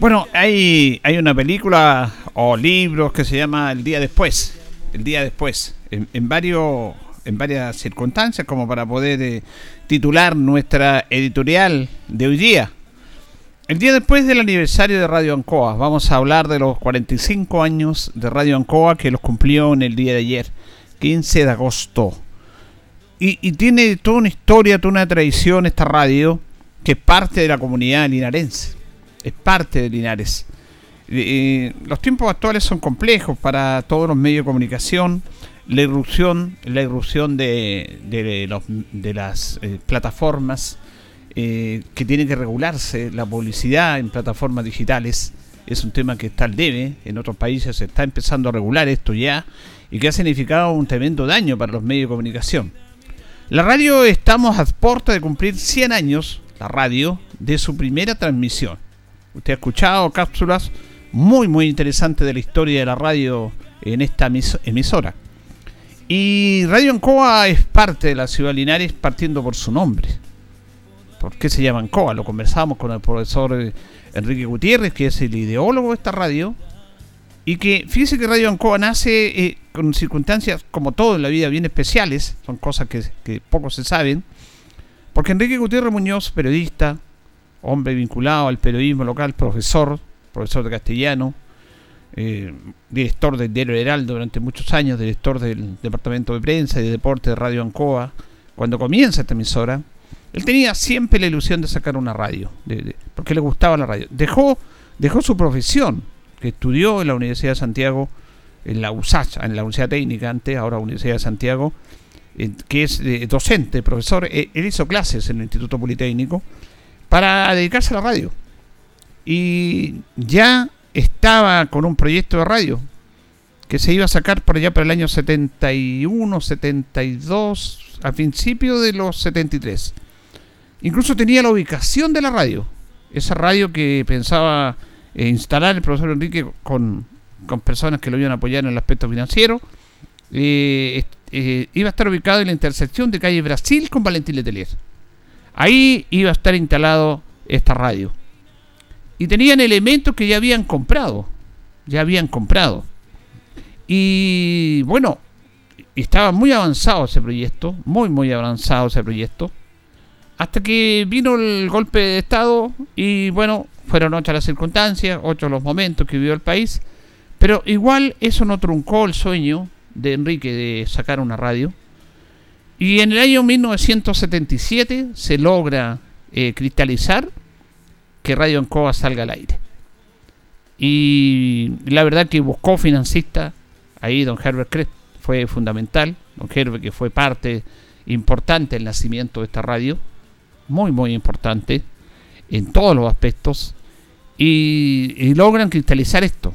Bueno, hay, hay una película o libros que se llama El día después. El día después. En, varios, en varias circunstancias, como para poder eh, titular nuestra editorial de hoy día. El día después del aniversario de Radio Ancoa, vamos a hablar de los 45 años de Radio Ancoa que los cumplió en el día de ayer, 15 de agosto. Y, tiene toda una historia, toda una tradición esta radio que es parte de la comunidad linarense es parte de Linares. los tiempos actuales son complejos para todos los medios de comunicación. La irrupción, la irrupción de, de, las eh, plataformas eh, que tienen que regularse, la publicidad en plataformas digitales, es un tema que está al debe. En otros países se está empezando a regular esto ya y que ha significado un tremendo daño para los medios de comunicación. La radio estamos a puerta de cumplir 100 años, la radio, de su primera transmisión. Usted ha escuchado cápsulas muy, muy interesantes de la historia de la radio en esta emisora. Y Radio Ancoa es parte de la ciudad de Linares partiendo por su nombre. ¿Por qué se llama Ancoa? Lo conversamos con el profesor eh, Enrique Gutiérrez, que es el ideólogo de esta radio. Y que fíjese que Radio Ancoa nace eh, con circunstancias, como todo en la vida, bien especiales. Son cosas que, que poco se saben. Porque Enrique Gutiérrez Muñoz, periodista, hombre vinculado al periodismo local, profesor, profesor de castellano, eh, director del Diario Heraldo durante muchos años, director del Departamento de Prensa y de Deporte de Radio Ancoa, cuando comienza esta emisora, él tenía siempre la ilusión de sacar una radio, porque le gustaba la radio. Dejó, dejó su profesión, que estudió en la Universidad de Santiago, en la USACH, en la Universidad Técnica antes, ahora Universidad de Santiago, eh, que es docente, profesor, eh, él hizo clases en el Instituto Politécnico, para dedicarse a la radio. Y ya estaba con un proyecto de radio que se iba a sacar por allá para el año 71, 72, a principio de los 73. Incluso tenía la ubicación de la radio, esa radio que pensaba eh, instalar el profesor Enrique con, personas que lo iban a apoyar en el aspecto financiero. Eh, eh, iba a estar ubicado en la intersección de calle Brasil con Valentín Letelier. Ahí iba a estar instalado esta radio. Y tenían elementos que ya habían comprado. Ya habían comprado. Y bueno, estaba muy avanzado ese proyecto. Muy, muy avanzado ese proyecto. Hasta que vino el golpe de Estado y bueno, fueron ocho las circunstancias, ocho los momentos que vivió el país. Pero igual eso no truncó el sueño de Enrique de sacar una radio. Y en el año 1977 se logra eh, cristalizar que Radio Ancoa salga al aire. Y la verdad que buscó financista, ahí don Herbert Crest fue fundamental, don Herbert que fue parte importante del nacimiento de esta radio, muy muy importante en todos los aspectos, y logran cristalizar esto.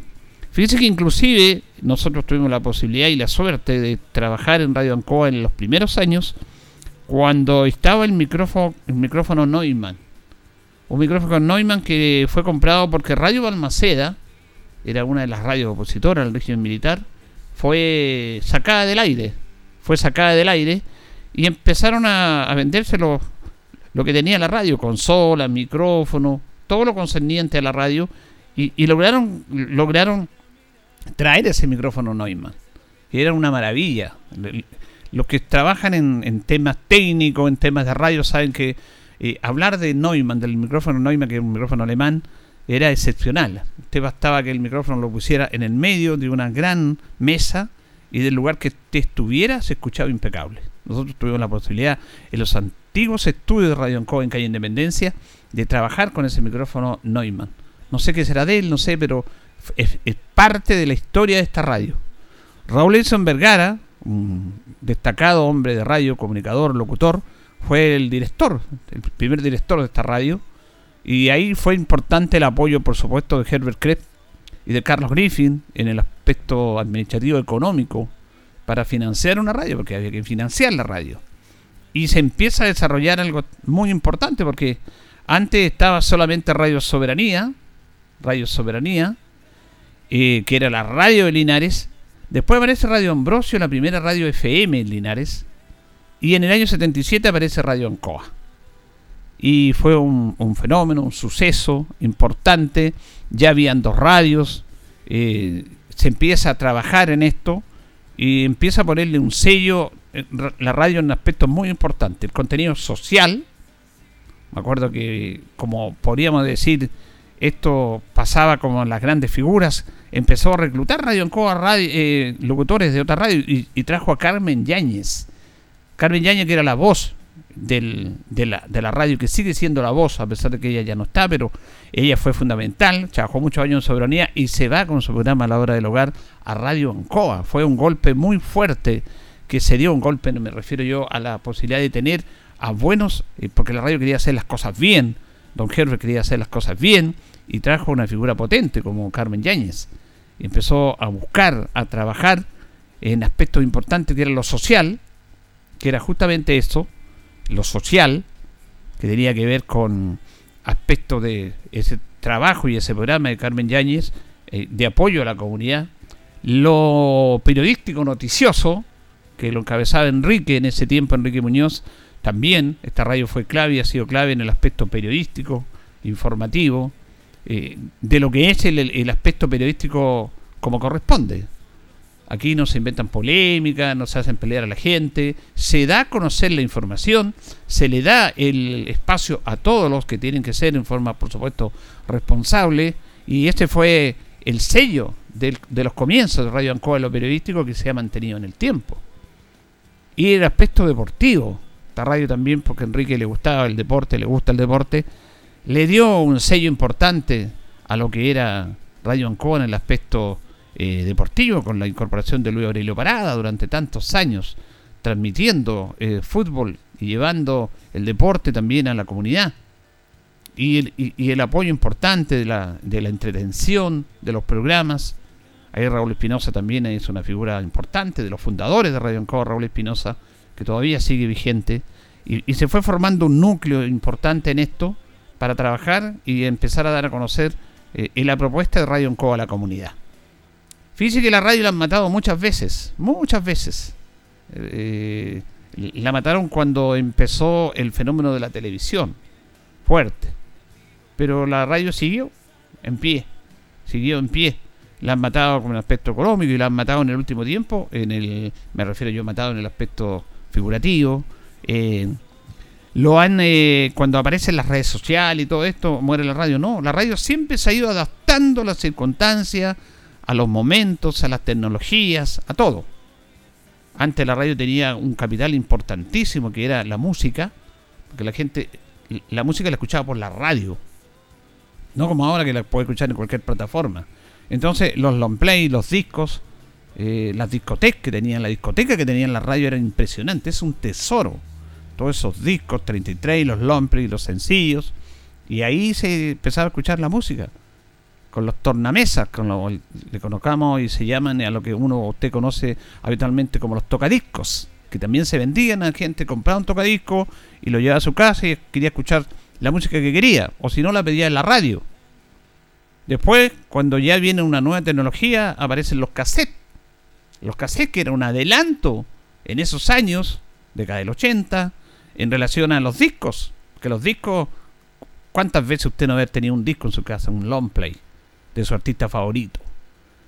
Fíjense que inclusive nosotros tuvimos la posibilidad y la suerte de trabajar en Radio Ancoa en los primeros años cuando estaba el micrófono, el micrófono Neumann. Un micrófono Neumann que fue comprado porque Radio Balmaceda, era una de las radios opositoras al régimen militar, fue sacada del aire. Fue sacada del aire y empezaron a, venderse lo, lo que tenía la radio, consola, micrófono, todo lo concerniente a la radio y, y lograron, lograron traer ese micrófono Neumann. Era una maravilla. Los que trabajan en, temas técnicos, en temas de radio, saben que eh, hablar de Neumann, del micrófono Neumann, que es un micrófono alemán, era excepcional. Usted bastaba que el micrófono lo pusiera en el medio de una gran mesa y del lugar que usted estuviera se escuchaba impecable. nosotros tuvimos la posibilidad en los antiguos estudios de Radio Ancoa en Calle Independencia de trabajar con ese micrófono Neumann. No sé qué será de él, no sé, pero es, parte de la historia de esta radio. Raúl Edson Vergara, un destacado hombre de radio, comunicador, locutor, fue el director, el primer director de esta radio. Y ahí fue importante el apoyo, por supuesto, de Herbert Krebs y de Carlos Griffin en el aspecto administrativo económico para financiar una radio, porque había que financiar la radio. Y se empieza a desarrollar algo muy importante, porque antes estaba solamente Radio Soberanía, Radio Soberanía, eh, que era la radio de Linares. Después aparece Radio Ambrosio, la primera radio FM en Linares. Y en el año 77 aparece Radio Ancoa. Y fue un, fenómeno, un suceso importante. Ya habían dos radios. Eh, se empieza a trabajar en esto y empieza a ponerle un sello, eh, la radio en aspectos muy importantes, el contenido social, me acuerdo que como podríamos decir, esto pasaba como en las grandes figuras, empezó a reclutar Radio Ancoa radio, eh, locutores de otra radio y, trajo a Carmen Yáñez. Carmen Yáñez que era la voz de, la, de la radio, que sigue siendo la voz, a pesar de que ella ya no está, pero ella fue fundamental, trabajó muchos años en soberanía y se va con su programa a la hora del hogar a Radio Ancoa. Fue un golpe muy fuerte que se dio, un golpe, me refiero yo a la posibilidad de tener a buenos, eh, porque la radio quería hacer las cosas bien, don Herbert quería hacer las cosas bien y trajo una figura potente como Carmen Yáñez. Empezó a buscar, a trabajar en aspectos importantes que era lo social, que era justamente eso, lo social, que tenía que ver con aspectos de ese trabajo y ese programa de Carmen Yáñez eh, de apoyo a la comunidad, lo periodístico noticioso, que lo encabezaba Enrique en ese tiempo, Enrique Muñoz, también esta radio fue clave y ha sido clave en el aspecto periodístico, informativo, eh, de lo que es el aspecto periodístico como corresponde. Aquí no se inventan polémicas, no se hacen pelear a la gente, se da a conocer la información, se le da el espacio a todos los que tienen que ser en forma, por supuesto, responsable, y este fue el sello de los comienzos de Radio Ancoa, lo periodístico, que se ha mantenido en el tiempo. Y el aspecto deportivo, esta radio también, porque a Enrique le gustaba el deporte, le gusta el deporte, le dio un sello importante a lo que era Radio Ancoa en el aspecto eh, deportivo con la incorporación de Luis Aurelio Parada durante tantos años, transmitiendo eh, fútbol y llevando el deporte también a la comunidad. Y el, y, el apoyo importante de la, de la, entretención, de los programas. Ahí Raúl Espinosa también es una figura importante, de los fundadores de Radio Ancoa, Raúl Espinosa, que todavía sigue vigente. Y, se fue formando un núcleo importante en esto para trabajar y empezar a dar a conocer eh, la propuesta de Radio Ancoa a la comunidad. Fíjese que la radio la han matado muchas veces, muchas veces. Eh, la mataron cuando empezó el fenómeno de la televisión, fuerte. Pero la radio siguió en pie, siguió en pie. La han matado con el aspecto económico y la han matado en el último tiempo, en el, me refiero yo matado en el aspecto figurativo. Eh, lo han, eh, cuando aparecen las redes sociales y todo esto, muere la radio. No, la radio siempre se ha ido adaptando a las circunstancias, a los momentos, a las tecnologías, a todo. Antes la radio tenía un capital importantísimo que era la música, porque la gente, la música la escuchaba por la radio, no como ahora que la puede escuchar en cualquier plataforma. Entonces los long play, los discos, eh, las discotecas que tenían, la discoteca que tenían la radio era impresionante, es un tesoro. Todos esos discos, 33, los long play, los sencillos, y ahí se empezaba a escuchar la música con los tornamesas, con lo le conozcamos y se llaman a lo que uno usted conoce habitualmente como los tocadiscos, que también se vendían a gente compraba un tocadisco y lo llevaba a su casa y quería escuchar la música que quería, o si no la pedía en la radio. Después, cuando ya viene una nueva tecnología, aparecen los cassettes. Los cassettes que era un adelanto en esos años, década del 80, en relación a los discos. Que los discos, ¿cuántas veces usted no había tenido un disco en su casa, un long play? De su artista favorito.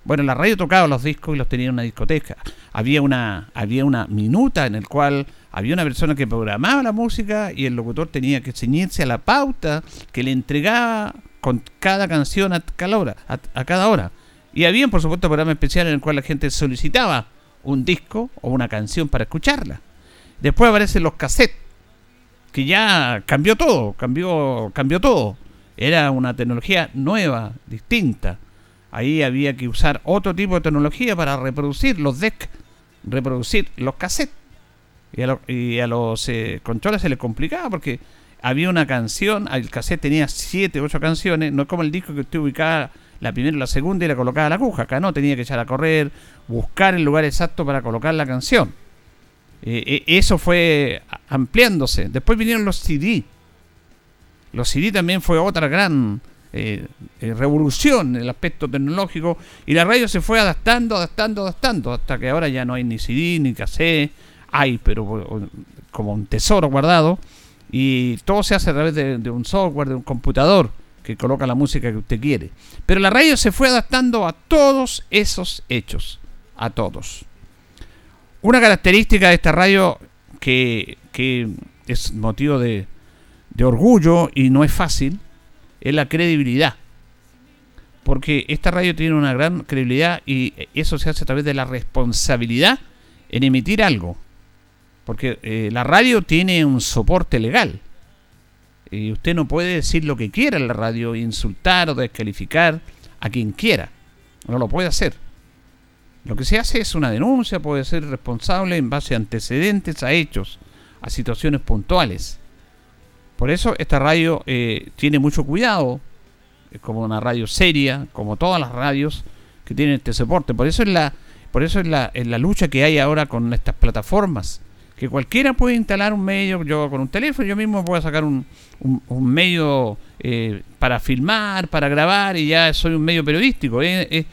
Bueno, la radio tocaba los discos y los tenía en una discoteca. Había una, había una minuta en el cual había una persona que programaba la música y el locutor tenía que ceñirse a la pauta que le entregaba con cada canción a cada hora. A, cada hora. Y había, por supuesto, programas especiales en el cual la gente solicitaba un disco o una canción para escucharla. Después aparecen los cassettes, que ya cambió todo, cambió, cambió todo. Era una tecnología nueva, distinta. Ahí había que usar otro tipo de tecnología para reproducir los decks, reproducir los cassettes. Y a, los eh, controles se les complicaba porque había una canción, el cassette tenía 7, 8 canciones, no es como el disco que usted ubicaba la primera la segunda y la colocaba a la aguja. Acá no, tenía que echar a correr, buscar el lugar exacto para colocar la canción. Eh, eh, eso fue ampliándose. Después vinieron los CD. Los CD también fue otra gran eh, revolución en el aspecto tecnológico y la radio se fue adaptando, adaptando, adaptando, hasta que ahora ya no hay ni CD ni cassette, hay, pero como un tesoro guardado y todo se hace a través de un software, de un computador que coloca la música que usted quiere. Pero la radio se fue adaptando a todos esos hechos, a todos. Una característica de esta radio que, es motivo de, de orgullo y no es fácil, es la credibilidad. Porque esta radio tiene una gran credibilidad y eso se hace a través de la responsabilidad en emitir algo. Porque eh, la radio tiene un soporte legal. Y usted no puede decir lo que quiera en la radio, insultar o descalificar a quien quiera. No lo puede hacer. Lo que se hace es una denuncia, puede ser responsable en base a antecedentes, a hechos, a situaciones puntuales. Por eso esta radio eh, tiene mucho cuidado, es como una radio seria, como todas las radios que tienen este soporte. Por eso es la, por eso es la, es la lucha que hay ahora con estas plataformas que cualquiera puede instalar un medio, yo con un teléfono, yo mismo puedo sacar un, medio eh, para filmar, para grabar y ya soy un medio periodístico. Es,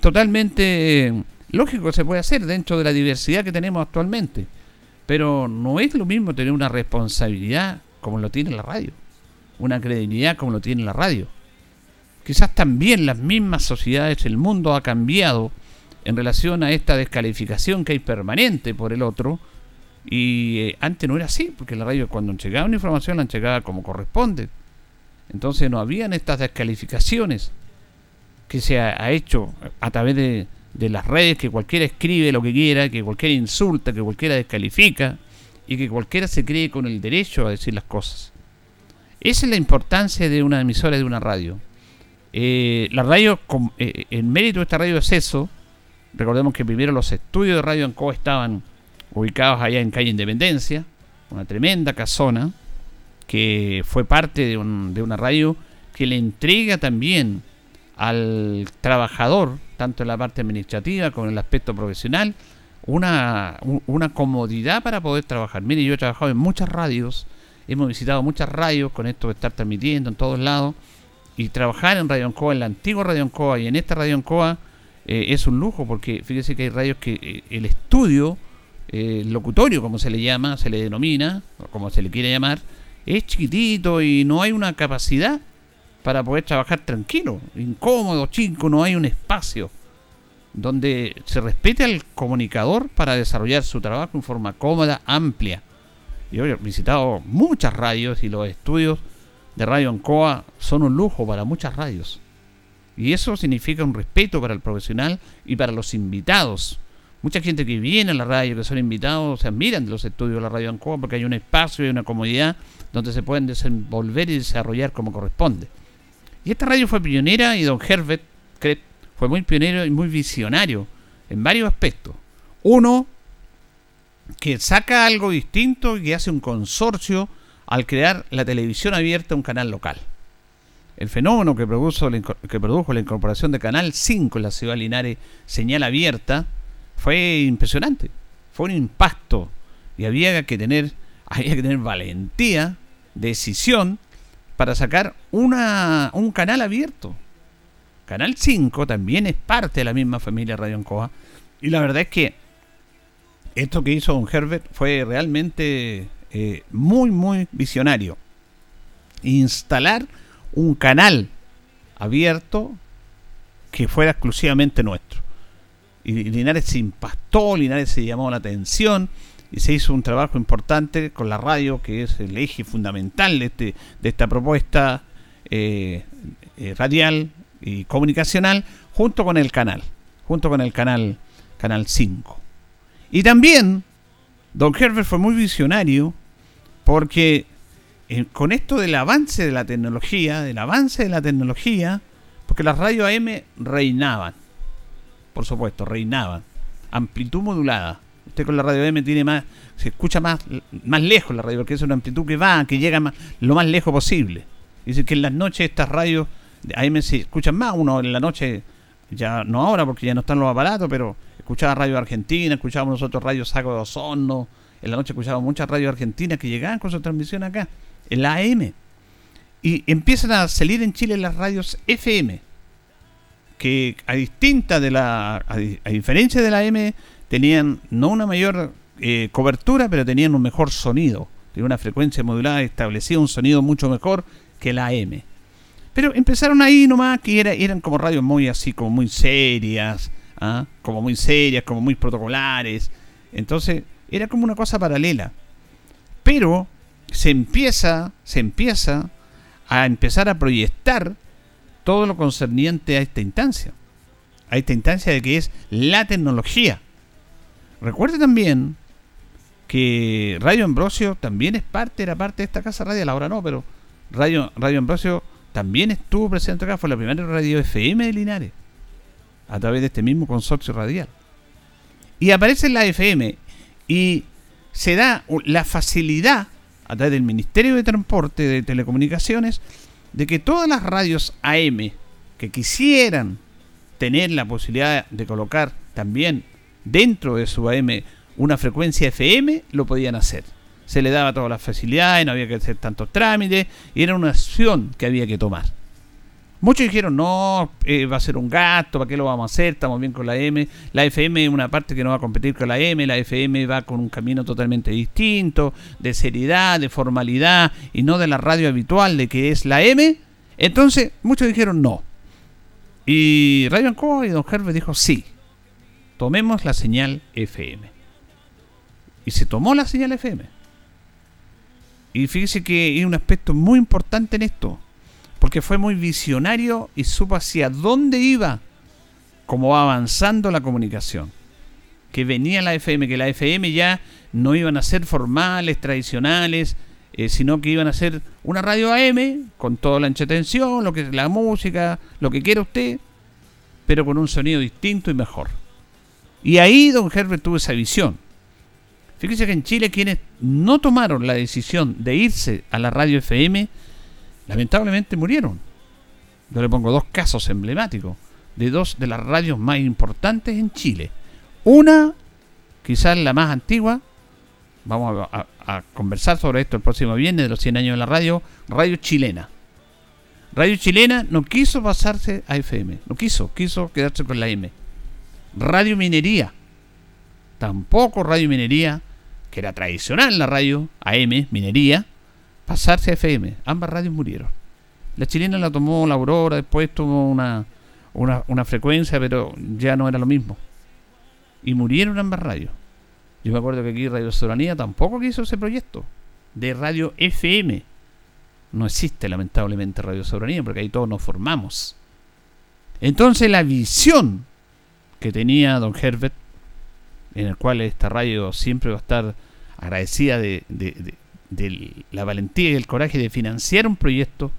totalmente eh, lógico que se puede hacer dentro de la diversidad que tenemos actualmente. Pero no es lo mismo tener una responsabilidad como lo tiene la radio, una credibilidad como lo tiene la radio. Quizás también las mismas sociedades, el mundo ha cambiado en relación a esta descalificación que hay permanente por el otro, y eh, antes no era así, porque la radio cuando llegaba una información la llegaba como corresponde. Entonces no habían estas descalificaciones que se ha, hecho a través de, de, las redes, que cualquiera escribe lo que quiera, que cualquiera insulta, que cualquiera descalifica y que cualquiera se cree con el derecho a decir las cosas. Esa es la importancia de una emisora de una radio. Eh, la radio, eh, el mérito de esta radio es eso. Recordemos que primero los estudios de Radio Ancoa estaban ubicados allá en calle Independencia, una tremenda casona, que fue parte de, una radio que le entrega también al trabajador, tanto en la parte administrativa como en el aspecto profesional, una, una comodidad para poder trabajar. Mire, yo he trabajado en muchas radios, hemos visitado muchas radios con esto de estar transmitiendo en todos lados, y trabajar en Radio Ancoa, en la antigua Radio Ancoa y en esta Radio Ancoa, eh, es un lujo, porque fíjese que hay radios que eh, el estudio el eh, locutorio, como se le llama, se le denomina, o como se le quiere llamar, es chiquitito y no hay una capacidad para poder trabajar tranquilo, incómodo, chico, no hay un espacio donde se respete al comunicador para desarrollar su trabajo en forma cómoda, amplia. Yo he visitado muchas radios y los estudios de Radio Ancoa son un lujo para muchas radios. Y eso significa un respeto para el profesional y para los invitados Mucha gente que viene a la radio, que son invitados, se admiran de los estudios de la radio Ancoa porque hay un espacio y una comodidad donde se pueden desenvolver y desarrollar como corresponde. Y esta radio fue pionera y don Herbert fue muy pionero y muy visionario en varios aspectos. Uno, que saca algo distinto y que hace un consorcio al crear la televisión abierta, un canal local. El fenómeno que, produjo, la incorporación de Canal 5 en la ciudad de Linares, señal abierta, fue impresionante. Fue un impacto. Y había que tener, había que tener valentía, decisión, para sacar una, un canal abierto. Canal 5 también es parte de la misma familia Radio Ancoa. Y la verdad es que esto que hizo Don Herbert fue realmente eh, muy, muy visionario. Instalar un canal abierto que fuera exclusivamente nuestro y Linares se impactó, Linares se llamó la atención y se hizo un trabajo importante con la radio, que es el eje fundamental de, este, de esta propuesta eh, eh, radial y comunicacional, junto con el canal, junto con el canal, canal 5. Y también Don Herbert fue muy visionario porque eh, con esto del avance de la tecnología, del avance de la tecnología, porque las radios AM reinaban, por supuesto, reinaban, amplitud modulada. Usted con la radio AM tiene más, se escucha más, más lejos la radio, porque es una amplitud que va, que llega más, lo más lejos posible. Dice que en las noches estas radios AM se escuchan más, uno en la noche, ya no ahora porque ya no están los aparatos, pero escuchaba radio argentina, escuchábamos nosotros radio Saco de Osorno, en la noche escuchábamos muchas radios argentinas que llegaban con su transmisión acá, en la AM. Y empiezan a salir en Chile las radios FM, que a distinta de la, a, diferencia de la AM, tenían no una mayor eh, cobertura, pero tenían un mejor sonido. Tenían una frecuencia modulada establecía un sonido mucho mejor que la AM. Pero empezaron ahí nomás que era, eran como radios muy así, como muy serias, ¿ah? como muy serias, como muy protocolares. Entonces era como una cosa paralela. Pero se empieza, se empieza a empezar a proyectar todo lo concerniente a esta instancia. A esta instancia de que es la tecnología. Recuerde también que Radio Ambrosio también es parte, era parte de esta casa radial, ahora no, pero Radio, radio Ambrosio también estuvo presente acá, fue la primera radio FM de Linares, a través de este mismo consorcio radial. Y aparece en la FM y se da la facilidad, a través del Ministerio de Transporte de Telecomunicaciones, de que todas las radios AM que quisieran tener la posibilidad de colocar también dentro de su AM una frecuencia FM, lo podían hacer se le daba todas las facilidades, no había que hacer tantos trámites, y era una acción que había que tomar. Muchos dijeron, no, eh, va a ser un gasto, ¿para qué lo vamos a hacer? Estamos bien con la M. La FM es una parte que no va a competir con la M, la FM va con un camino totalmente distinto, de seriedad, de formalidad, y no de la radio habitual de que es la M. Entonces, muchos dijeron no. Y Radio Ancoa y Don Herbert dijo, sí, tomemos la señal FM. Y se tomó la señal FM. Y fíjese que hay un aspecto muy importante en esto, porque fue muy visionario y supo hacia dónde iba, cómo va avanzando la comunicación. Que venía la FM, que la FM ya no iban a ser formales, tradicionales, eh, sino que iban a ser una radio AM con toda la ancha tensión, lo que la música, lo que quiera usted, pero con un sonido distinto y mejor. Y ahí don Herbert tuvo esa visión Fíjese que en Chile quienes no tomaron la decisión de irse a la radio FM, lamentablemente murieron. Yo le pongo dos casos emblemáticos de dos de las radios más importantes en Chile. Una, quizás la más antigua, vamos a, conversar sobre esto el próximo viernes de los 100 años de la radio, Radio Chilena. Radio Chilena no quiso pasarse a FM, no quiso, quiso quedarse con la M. Radio Minería, tampoco Radio Minería que era tradicional la radio AM, minería, pasarse a FM. Ambas radios murieron. La chilena la tomó la Aurora, después tuvo una, una, frecuencia, pero ya no era lo mismo. Y murieron ambas radios. Yo me acuerdo que aquí Radio Soberanía tampoco quiso ese proyecto de radio FM. No existe lamentablemente Radio Soberanía porque ahí todos nos formamos. Entonces la visión que tenía don Herbert en el cual esta radio siempre va a estar agradecida de, la valentía y el coraje de financiar un proyecto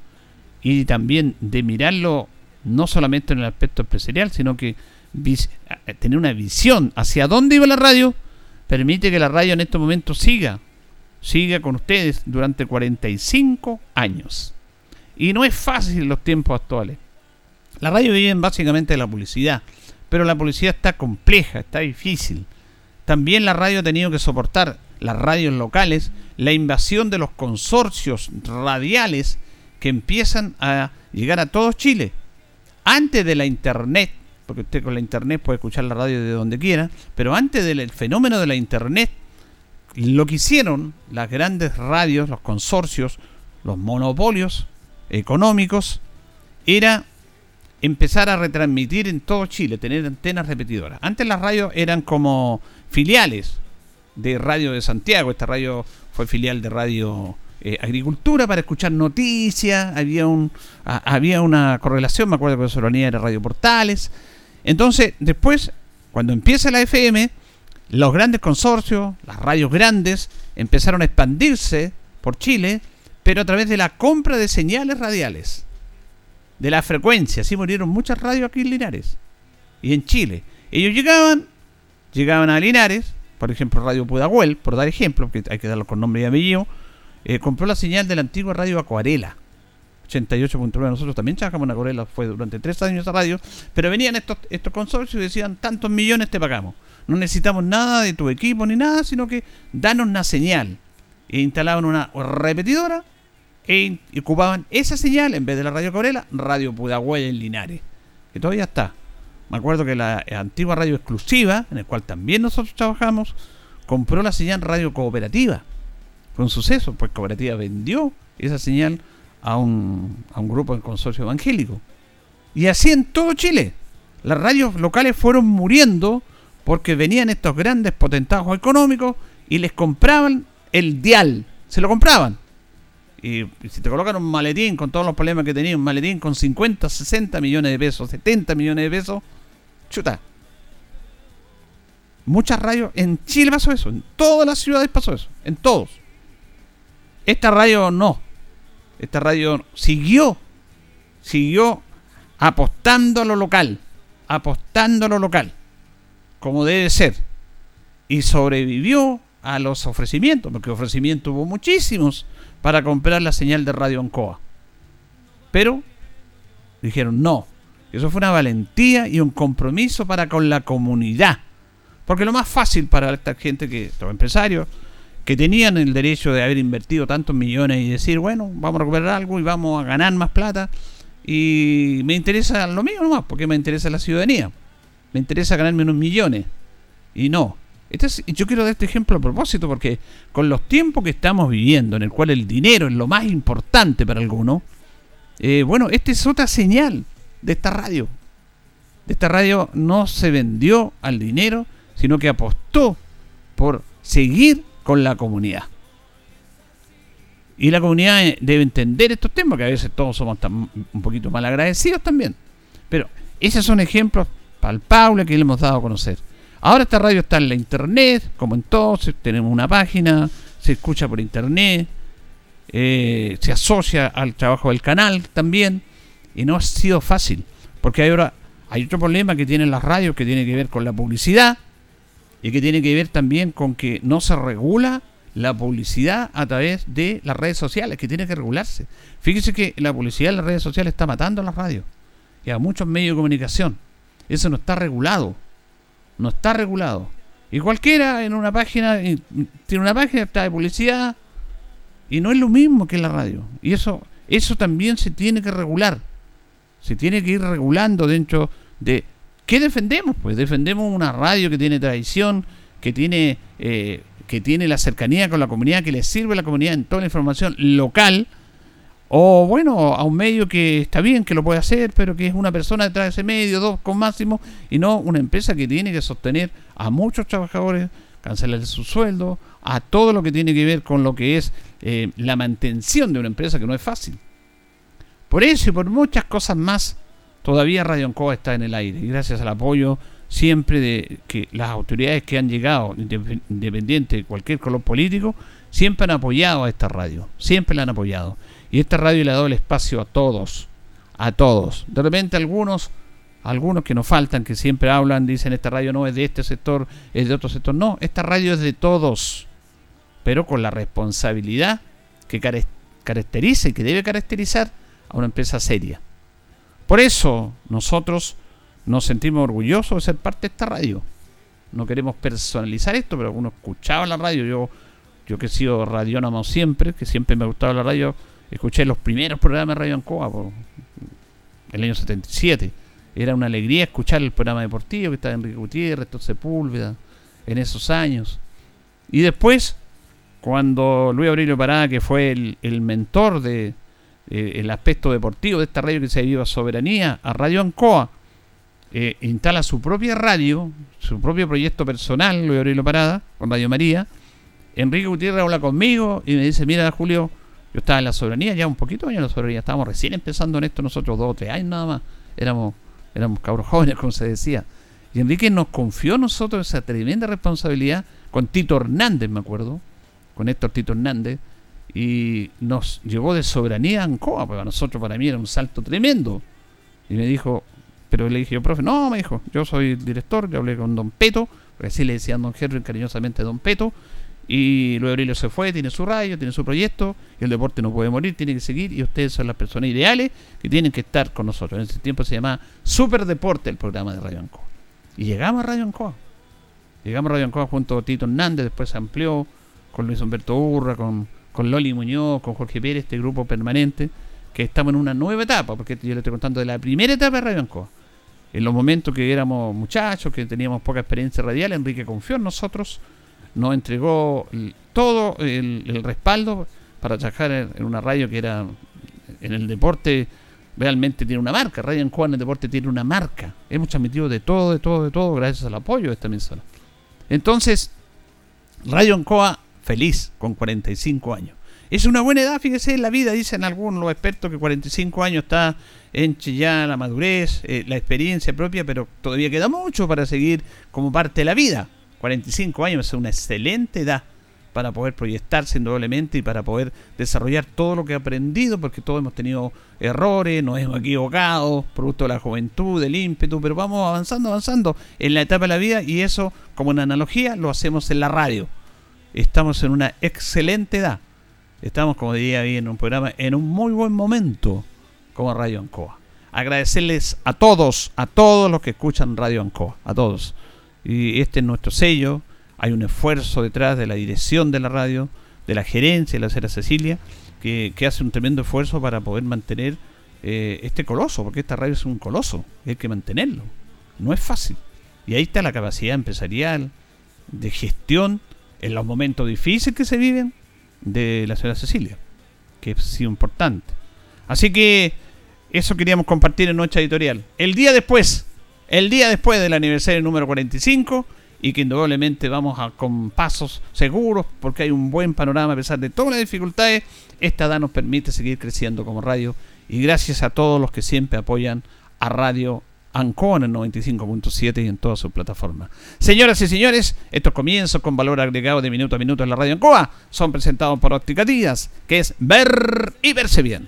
y también de mirarlo no solamente en el aspecto empresarial, sino que tener una visión hacia dónde iba la radio, permite que la radio en este momento siga, siga con ustedes durante 45 años. Y no es fácil en los tiempos actuales. La radio vive básicamente de la publicidad, pero la publicidad está compleja, está difícil. También la radio ha tenido que soportar, las radios locales, la invasión de los consorcios radiales que empiezan a llegar a todo Chile. Antes de la internet, porque usted con la internet puede escuchar la radio de donde quiera, pero antes del fenómeno de la internet, lo que hicieron las grandes radios, los consorcios, los monopolios económicos, era empezar a retransmitir en todo Chile, tener antenas repetidoras. Antes las radios eran como filiales de Radio de Santiago. Esta radio fue filial de Radio eh, Agricultura para escuchar noticias. Había, un, había una correlación, me acuerdo que Soronía era Radio Portales. Entonces, después, cuando empieza la FM, los grandes consorcios, las radios grandes, empezaron a expandirse por Chile, pero a través de la compra de señales radiales, de la frecuencia. Así murieron muchas radios aquí en Linares y en Chile. Ellos llegaban, llegaban a Linares, por ejemplo Radio Pudahuel, por dar ejemplo, que hay que darlo con nombre y apellido, eh, compró la señal de la antigua radio Acuarela. 88.9, nosotros también trabajamos en Acuarela, fue durante tres años esa radio, pero venían estos, estos consorcios y decían, tantos millones te pagamos. No necesitamos nada de tu equipo ni nada, sino que danos una señal. E instalaban una repetidora e, ocupaban esa señal en vez de la radio Acuarela, Radio Pudahuel en Linares, que todavía está. Me acuerdo que la antigua radio exclusiva, en el cual también nosotros trabajamos, compró la señal radio cooperativa. Fue un suceso, pues cooperativa vendió esa señal a un, a un grupo del consorcio evangélico. Y así en todo Chile. Las radios locales fueron muriendo porque venían estos grandes potentados económicos y les compraban el dial. Se lo compraban. Y, si te colocan un maletín con todos los problemas que tenía, un maletín con 50, 60 millones de pesos, 70 millones de pesos, chuta. Muchas radios, en Chile pasó eso, en todas las ciudades pasó eso, en todos. Esta radio no. Esta radio siguió, siguió apostando a lo local, apostando a lo local, como debe ser. Y sobrevivió a los ofrecimientos, porque ofrecimientos hubo muchísimos para comprar la señal de Radio Ancoa. Pero dijeron no, eso fue una valentía y un compromiso para con la comunidad. Porque lo más fácil para esta gente que, estos empresarios, que tenían el derecho de haber invertido tantos millones y decir, bueno, vamos a recuperar algo y vamos a ganar más plata. Y me interesa lo mío nomás, porque me interesa la ciudadanía. Me interesa ganarme unos millones. Y no. Este es, yo quiero dar este ejemplo a propósito porque con los tiempos que estamos viviendo, en el cual el dinero es lo más importante para algunos, eh, bueno, esta es otra señal de esta radio. De esta radio no se vendió al dinero, sino que apostó por seguir con la comunidad. Y la comunidad eh, debe entender estos temas, que a veces todos somos un poquito mal agradecidos también. Pero esos son ejemplos palpables que le hemos dado a conocer. Ahora esta radio está en la internet, como entonces, tenemos una página, se escucha por internet, eh, se asocia al trabajo del canal también y no ha sido fácil, porque ahora hay otro problema que tienen las radios que tiene que ver con la publicidad y que tiene que ver también con que no se regula la publicidad a través de las redes sociales, que tiene que regularse. Fíjese que la publicidad en las redes sociales está matando a las radios y a muchos medios de comunicación. Eso no está regulado. No está regulado. Y cualquiera en una página, tiene una página, está de publicidad, y no es lo mismo que la radio. Y eso, eso también se tiene que regular se tiene que ir regulando dentro de... ¿Qué defendemos? Pues defendemos una radio que tiene tradición, que tiene, eh, que tiene la cercanía con la comunidad, que le sirve a la comunidad en toda la información local, o bueno, a un medio que está bien, que lo puede hacer, pero que es una persona detrás de ese medio, dos con máximo, y no una empresa que tiene que sostener a muchos trabajadores, cancelar su sueldo, a todo lo que tiene que ver con lo que es eh, la mantención de una empresa, que no es fácil. Por eso y por muchas cosas más, todavía Radio Ancoa está en el aire. Y gracias al apoyo siempre de que las autoridades que han llegado, independiente de cualquier color político, siempre han apoyado a esta radio. Siempre la han apoyado. Y esta radio le ha dado el espacio a todos. A todos. De repente algunos algunos que nos faltan, que siempre hablan, dicen esta radio no es de este sector, es de otro sector. No, esta radio es de todos, pero con la responsabilidad que caracteriza y que debe caracterizar a una empresa seria. Por eso nosotros nos sentimos orgullosos de ser parte de esta radio. No queremos personalizar esto, pero uno escuchaba la radio. Yo, yo que he sido radiónamo siempre, que siempre me ha gustado la radio, escuché los primeros programas de Radio Ancoa por el año 77. Era una alegría escuchar el programa deportivo que estaba Enrique Gutiérrez, Héctor Sepúlveda, en esos años. Y después, cuando Luis Aurelio Parada, que fue el, mentor de, eh, el aspecto deportivo de esta radio que se viva soberanía, a Radio Ancoa, eh, instala su propia radio, su propio proyecto personal, Luis Aurelio Parada, con Radio María. Enrique Gutiérrez habla conmigo y me dice, mira Julio, yo estaba en la soberanía ya un poquito años en la soberanía, estábamos recién empezando en esto nosotros, dos o tres años nada más, éramos, éramos cabros jóvenes, como se decía. Y Enrique nos confió a nosotros esa tremenda responsabilidad con Tito Hernández, me acuerdo, con Héctor Tito Hernández, y nos llevó de soberanía a Ancoa, para nosotros, para mí, era un salto tremendo. Y me dijo, pero le dije yo, profe, no, me dijo, yo soy director, yo hablé con Don Peto, porque así le decían Don Henry cariñosamente Don Peto, y luego Aurelio se fue, tiene su radio, tiene su proyecto, y el deporte no puede morir, tiene que seguir, y ustedes son las personas ideales que tienen que estar con nosotros. En ese tiempo se llamaba Super Deporte el programa de Radio Ancoa. Y llegamos a Radio Ancoa. Llegamos a Radio Ancoa junto a Tito Hernández, después se amplió con Luis Humberto Urra, con, con Loli Muñoz, con Jorge Pérez, este grupo permanente, que estamos en una nueva etapa, porque yo le estoy contando de la primera etapa de Radio Ancoa. En los momentos que éramos muchachos, que teníamos poca experiencia radial, Enrique confió en nosotros, nos entregó todo el, respaldo para trabajar en una radio que era en el deporte realmente tiene una marca. Radio Ancoa en el deporte tiene una marca. Hemos transmitido de todo, de todo, de todo, gracias al apoyo de esta emisora. Entonces, Radio Ancoa feliz con 45 años. Es una buena edad, fíjese, en la vida, dicen algunos los expertos que 45 años está en ya la madurez, eh, la experiencia propia, pero todavía queda mucho para seguir como parte de la vida. 45 años es una excelente edad para poder proyectarse indudablemente y para poder desarrollar todo lo que ha aprendido, porque todos hemos tenido errores, nos hemos equivocado, producto de la juventud, del ímpetu, pero vamos avanzando, avanzando en la etapa de la vida y eso, como una analogía, lo hacemos en la radio. Estamos en una excelente edad. Estamos, como diría bien en un programa, en un muy buen momento como Radio Ancoa. Agradecerles a todos, a todos los que escuchan Radio Ancoa, a todos. Y este es nuestro sello. Hay un esfuerzo detrás de la dirección de la radio, de la gerencia de la Cera Cecilia, que, hace un tremendo esfuerzo para poder mantener eh, este coloso, porque esta radio es un coloso, hay que mantenerlo. No es fácil. Y ahí está la capacidad empresarial, de gestión, en los momentos difíciles que se viven, de la Cera Cecilia, que sido importante. Así que eso queríamos compartir en nuestra editorial. El día después el día después del aniversario número 45 y que indudablemente vamos a, con pasos seguros porque hay un buen panorama a pesar de todas las dificultades. Esta edad nos permite seguir creciendo como radio y gracias a todos los que siempre apoyan a Radio Ancoa en el 95.7 y en todas sus plataformas. Señoras y señores, estos comienzos con valor agregado de minuto a minuto en la Radio Ancoa son presentados por Óptica Díaz, que es ver y verse bien.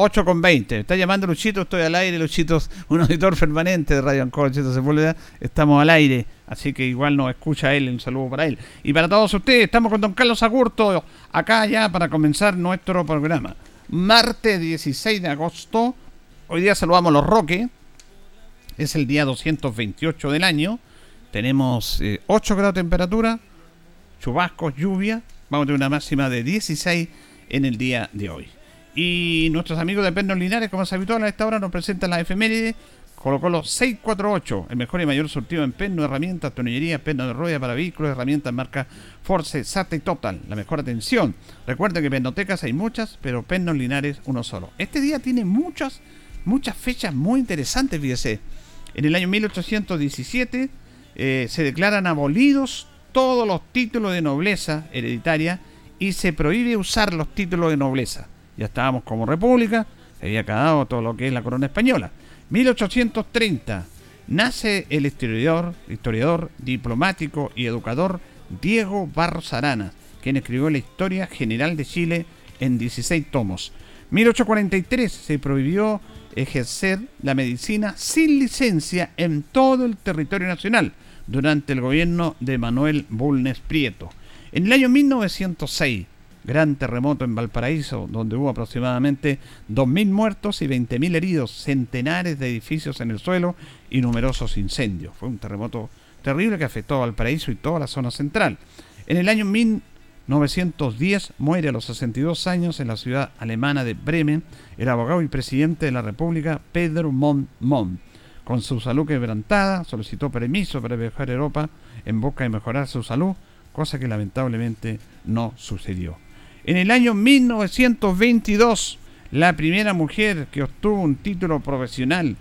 8 con 20. Está llamando Luchito, estoy al aire. Luchito, un auditor permanente de Radio Ancor, Luchito Sepúlveda. Estamos al aire, así que igual nos escucha él. Un saludo para él. Y para todos ustedes, estamos con don Carlos Agurto, acá ya para comenzar nuestro programa. Martes 16 de agosto. Hoy día saludamos los Roques. Es el día 228 del año. Tenemos 8 eh, grados de temperatura, chubascos, lluvia. Vamos a tener una máxima de 16 en el día de hoy. Y nuestros amigos de Pernos Linares, como es habitual a esta hora, nos presentan la efeméride. Colocó los 648, el mejor y mayor surtido en perno, herramientas, tonillería, perno de rueda para vehículos, herramientas marca Force, SATA y Total. La mejor atención. Recuerden que pernotecas hay muchas, pero Pernos Linares uno solo. Este día tiene muchas, muchas fechas muy interesantes, fíjese. En el año 1817 eh, se declaran abolidos todos los títulos de nobleza hereditaria y se prohíbe usar los títulos de nobleza. Ya estábamos como república, se había acabado todo lo que es la corona española. 1830 nace el historiador, historiador, diplomático y educador Diego Barros Arana, quien escribió la historia general de Chile en 16 tomos. 1843 se prohibió ejercer la medicina sin licencia en todo el territorio nacional durante el gobierno de Manuel Bulnes Prieto. En el año 1906, gran terremoto en Valparaíso, donde hubo aproximadamente 2.000 muertos y 20.000 heridos, centenares de edificios en el suelo y numerosos incendios. Fue un terremoto terrible que afectó a Valparaíso y toda la zona central. En el año 1910 muere a los 62 años en la ciudad alemana de Bremen el abogado y presidente de la República Pedro Montt Montt. Con su salud quebrantada, solicitó permiso para viajar a Europa en busca de mejorar su salud cosa que lamentablemente no sucedió. En el año 1922, la primera mujer que obtuvo un título profesional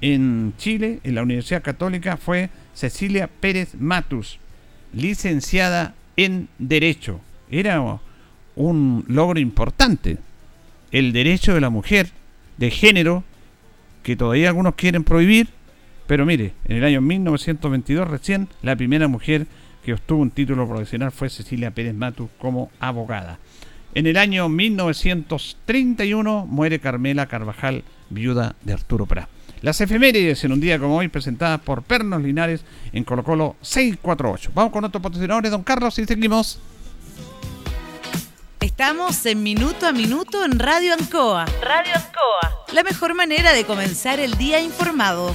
en Chile, en la Universidad Católica, fue Cecilia Pérez Matus, licenciada en Derecho. Era un logro importante. El derecho de la mujer de género, que todavía algunos quieren prohibir, pero mire, en el año 1922 recién la primera mujer que obtuvo un título profesional fue Cecilia Pérez Matus como abogada. En el año 1931 muere Carmela Carvajal, viuda de Arturo Prat. Las efemérides en un día como hoy presentadas por Pernos Linares en Colo Colo 648. Vamos con otros patrocinadores, don Carlos, y seguimos. Estamos en Minuto a Minuto en Radio Ancoa. Radio Ancoa. La mejor manera de comenzar el día informado.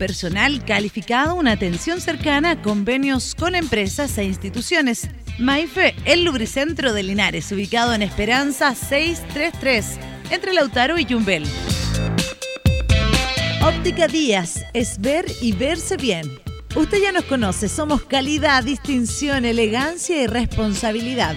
Personal calificado, una atención cercana, convenios con empresas e instituciones. Maife, el lubricentro de Linares, ubicado en Esperanza 633, entre Lautaro y Yumbel. Óptica Díaz es ver y verse bien. Usted ya nos conoce, somos calidad, distinción, elegancia y responsabilidad.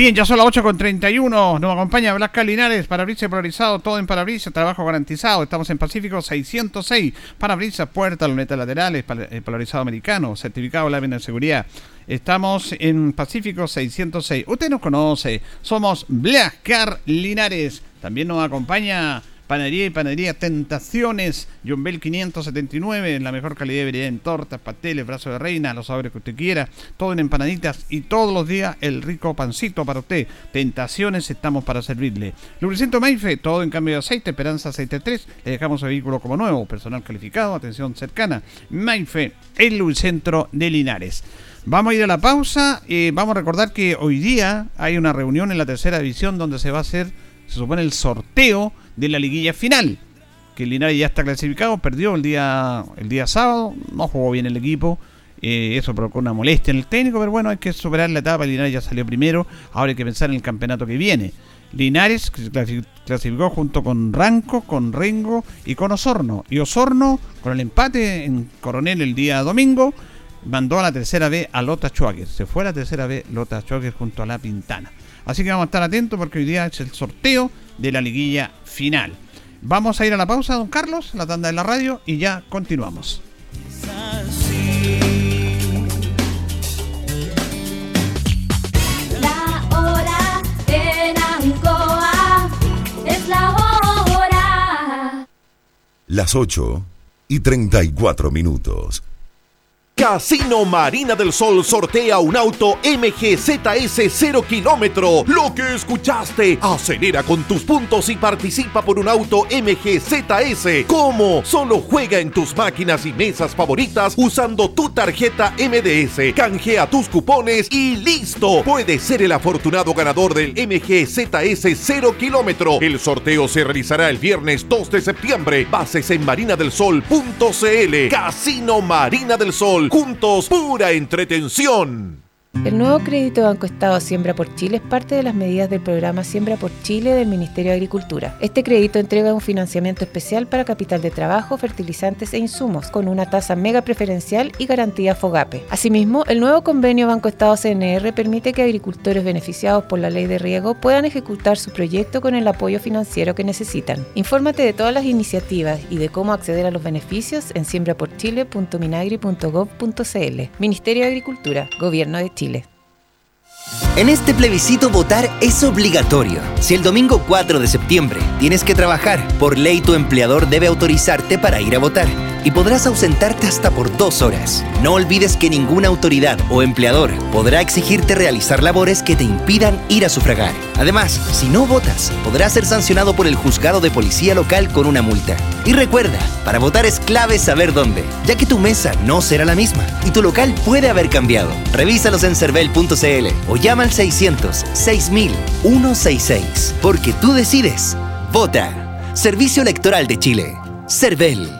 Bien, ya son las 8 con 31. Nos acompaña Blasca Linares, parabrisas polarizado, todo en parabrisas, trabajo garantizado. Estamos en Pacífico 606. Parabrisas, puertas, lunetas laterales, eh, polarizado americano, certificado de lámina de seguridad. Estamos en Pacífico 606. Usted nos conoce, somos Blascar Linares. También nos acompaña Panadería y Panadería Tentaciones, John Bell 579, en la mejor calidad de variedad en tortas, pasteles, brazos de reina, los sabores que usted quiera, todo en empanaditas y todos los días el rico pancito para usted. Tentaciones, estamos para servirle. Lubricento Maife, todo en cambio de aceite, Esperanza Aceite 3, le dejamos el vehículo como nuevo, personal calificado, atención cercana. Maife, el Lubricentro de Linares. Vamos a ir a la pausa. y vamos a recordar que hoy día hay una reunión en la tercera división donde se va a hacer, se supone, el sorteo de la liguilla final. Que Linares ya está clasificado, perdió el día, el día sábado, no jugó bien el equipo. Eh, eso provocó una molestia en el técnico, pero bueno, hay que superar la etapa. Linares ya salió primero, ahora hay que pensar en el campeonato que viene. Linares clasificó junto con Ranco, con Rengo y con Osorno. Y Osorno, con el empate en Coronel el día domingo, mandó a la tercera B a Lota Schwager. Se fue a la tercera B Lota Schwager junto a La Pintana. Así que vamos a estar atentos porque hoy día es el sorteo de la liguilla final. Vamos a ir a la pausa, don Carlos, la tanda de la radio, y ya continuamos. La hora en Ancoa es la hora. Las 8 y 34 minutos. Casino Marina del Sol sortea un auto MGZS 0 kilómetro. Lo que escuchaste. Acelera con tus puntos y participa por un auto MGZS. ¿Cómo? Solo juega en tus máquinas y mesas favoritas usando tu tarjeta MDS. Canjea tus cupones y listo. Puedes ser el afortunado ganador del MGZS 0 kilómetro. El sorteo se realizará el viernes 2 de septiembre. Bases en marinadelsol.cl. Casino Marina del Sol juntos, pura entretención. El nuevo crédito Banco Estado Siembra por Chile es parte de las medidas del programa Siembra por Chile del Ministerio de Agricultura. Este crédito entrega un financiamiento especial para capital de trabajo, fertilizantes e insumos, con una tasa mega preferencial y garantía FOGAPE. Asimismo, el nuevo convenio Banco Estado CNR permite que agricultores beneficiados por la ley de riego puedan ejecutar su proyecto con el apoyo financiero que necesitan. Infórmate de todas las iniciativas y de cómo acceder a los beneficios en siembraporchile.minagri.gov.cl. Ministerio de Agricultura, Gobierno de Chile. En este plebiscito votar es obligatorio. Si el domingo 4 de septiembre tienes que trabajar, por ley tu empleador debe autorizarte para ir a votar. Y podrás ausentarte hasta por dos horas. No olvides que ninguna autoridad o empleador podrá exigirte realizar labores que te impidan ir a sufragar. Además, si no votas, podrás ser sancionado por el juzgado de policía local con una multa. Y recuerda, para votar es clave saber dónde, ya que tu mesa no será la misma y tu local puede haber cambiado. Revísalos en cervel.cl o llama al 600 6000 166. Porque tú decides. Vota. Servicio Electoral de Chile. CERVEL.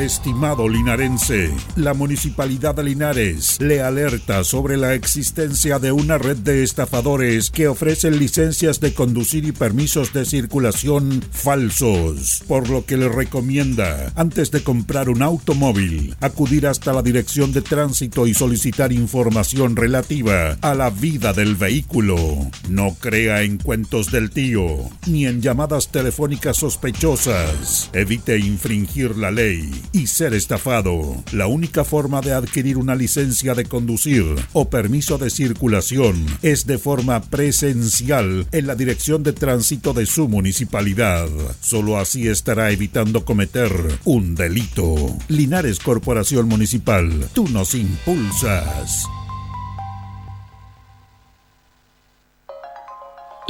Estimado linarense, la Municipalidad de Linares le alerta sobre la existencia de una red de estafadores que ofrecen licencias de conducir y permisos de circulación falsos, por lo que le recomienda, antes de comprar un automóvil, acudir hasta la Dirección de Tránsito y solicitar información relativa a la vida del vehículo. No crea en cuentos del tío, ni en llamadas telefónicas sospechosas. Evite infringir la ley y ser estafado. La única forma de adquirir una licencia de conducir o permiso de circulación es de forma presencial en la dirección de tránsito de su municipalidad. Solo así estará evitando cometer un delito. Linares Corporación Municipal, tú nos impulsas.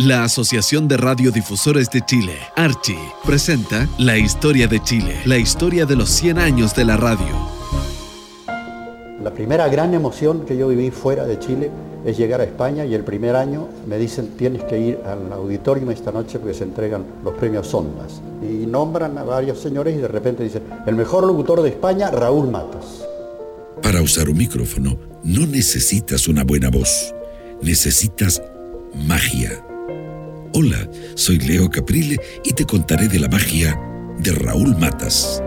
La Asociación de Radiodifusores de Chile, Archi, presenta La Historia de Chile, la historia de los 100 años de la radio. La primera gran emoción que yo viví fuera de Chile es llegar a España y el primer año me dicen tienes que ir al auditorio esta noche porque se entregan los premios Ondas. Y nombran a varios señores y de repente dicen, el mejor locutor de España, Raúl Matas. Para usar un micrófono no necesitas una buena voz, necesitas magia Hola, soy Leo Caprile y te contaré de la magia de Raúl Matas.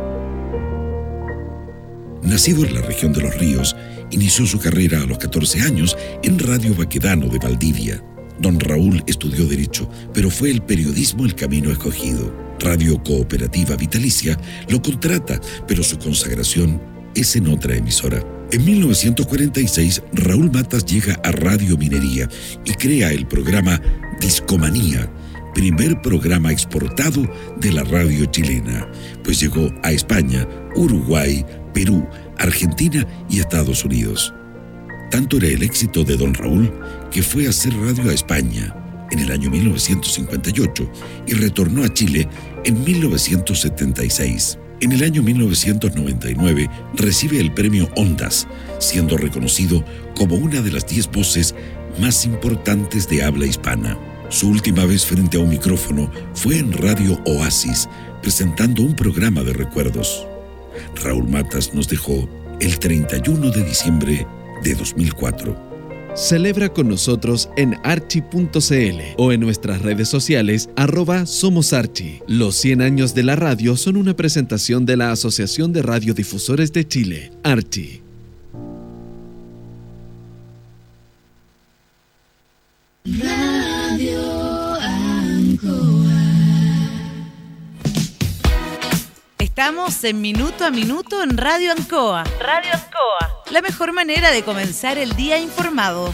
Nacido en la región de los ríos, inició su carrera a los 14 años en Radio Baquedano de Valdivia. Don Raúl estudió Derecho, pero fue el periodismo el camino escogido. Radio Cooperativa Vitalicia lo contrata, pero su consagración es en otra emisora. En 1946, Raúl Matas llega a Radio Minería y crea el programa Discomanía, primer programa exportado de la radio chilena, pues llegó a España, Uruguay, Perú, Argentina y Estados Unidos. Tanto era el éxito de don Raúl que fue a hacer radio a España en el año 1958 y retornó a Chile en 1976. En el año 1999 recibe el premio Ondas, siendo reconocido como una de las 10 voces más importantes de habla hispana. Su última vez frente a un micrófono fue en Radio Oasis, presentando un programa de recuerdos. Raúl Matas nos dejó el 31 de diciembre de 2004. Celebra con nosotros en archi.cl o en nuestras redes sociales arroba Somos Archi. Los 100 años de la radio son una presentación de la Asociación de Radiodifusores de Chile, Archi. Estamos en Minuto a Minuto en Radio Ancoa. Radio Ancoa. La mejor manera de comenzar el día informado.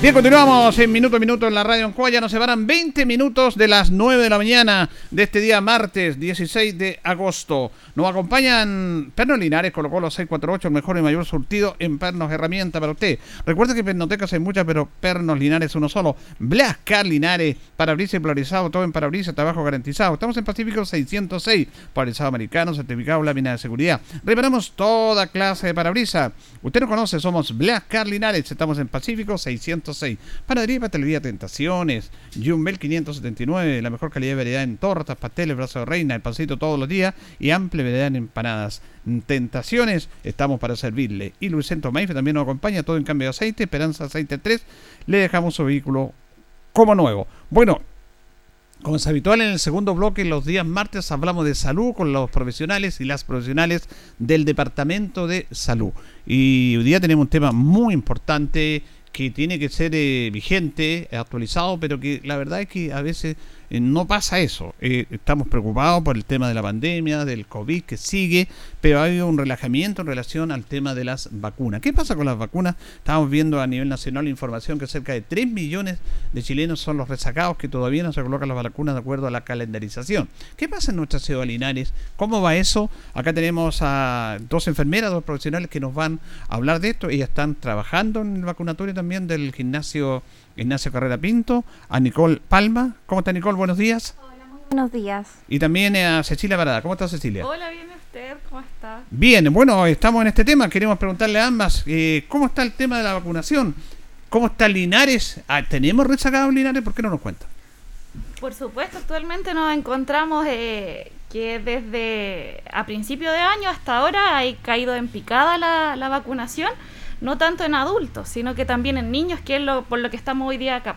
Bien, continuamos en minuto minuto en la radio en Cuaya. Nos separan 20 minutos de las 9 de la mañana de este día martes 16 de agosto. Nos acompañan Pernos Linares, colocó los 648, el mejor y mayor surtido en pernos, herramienta para usted. Recuerde que pernotecas hay muchas, pero Pernos Linares uno solo. Blascar Linares, parabrisas y polarizado, todo en parabrisas, trabajo garantizado. Estamos en Pacífico 606, polarizado americano, certificado, lámina de seguridad. Reparamos toda clase de parabrisas. Usted nos conoce, somos Blascar Linares, estamos en Pacífico 606. Panadería y Pastelería Tentaciones, Jumbel 579, la mejor calidad de variedad en tortas, pasteles, brazo de reina, el pancito todos los días y amplia variedad en empanadas. Tentaciones, estamos para servirle. Y Luis Centro Maife también nos acompaña, todo en cambio de aceite, Esperanza Aceite 3, le dejamos su vehículo como nuevo. Bueno, como es habitual en el segundo bloque, los días martes hablamos de salud con los profesionales y las profesionales del Departamento de Salud. Y hoy día tenemos un tema muy importante que tiene que ser eh, vigente, actualizado, pero que la verdad es que a veces eh, no pasa eso. Eh, estamos preocupados por el tema de la pandemia, del COVID que sigue, pero ha habido un relajamiento en relación al tema de las vacunas. ¿Qué pasa con las vacunas? Estamos viendo a nivel nacional información que cerca de 3 millones de chilenos son los resacados que todavía no se colocan las vacunas de acuerdo a la calendarización. ¿Qué pasa en nuestra ciudad Linares? ¿Cómo va eso? Acá tenemos a dos enfermeras, dos profesionales que nos van a hablar de esto. Ellas están trabajando en el vacunatorio también del gimnasio Ignacio Carrera Pinto, a Nicole Palma. ¿Cómo está Nicole? Buenos días. Hola, muy buenos días. Y también a Cecilia Barada. ¿Cómo está Cecilia? Hola, bien usted, ¿cómo está? Bien, bueno, estamos en este tema. Queremos preguntarle a ambas, eh, ¿cómo está el tema de la vacunación? ¿Cómo está Linares? Ah, ¿Tenemos rezagado Linares? ¿Por qué no nos cuenta? Por supuesto, actualmente nos encontramos eh, que desde a principio de año hasta ahora ha caído en picada la, la vacunación no tanto en adultos, sino que también en niños, que es lo, por lo que estamos hoy día acá.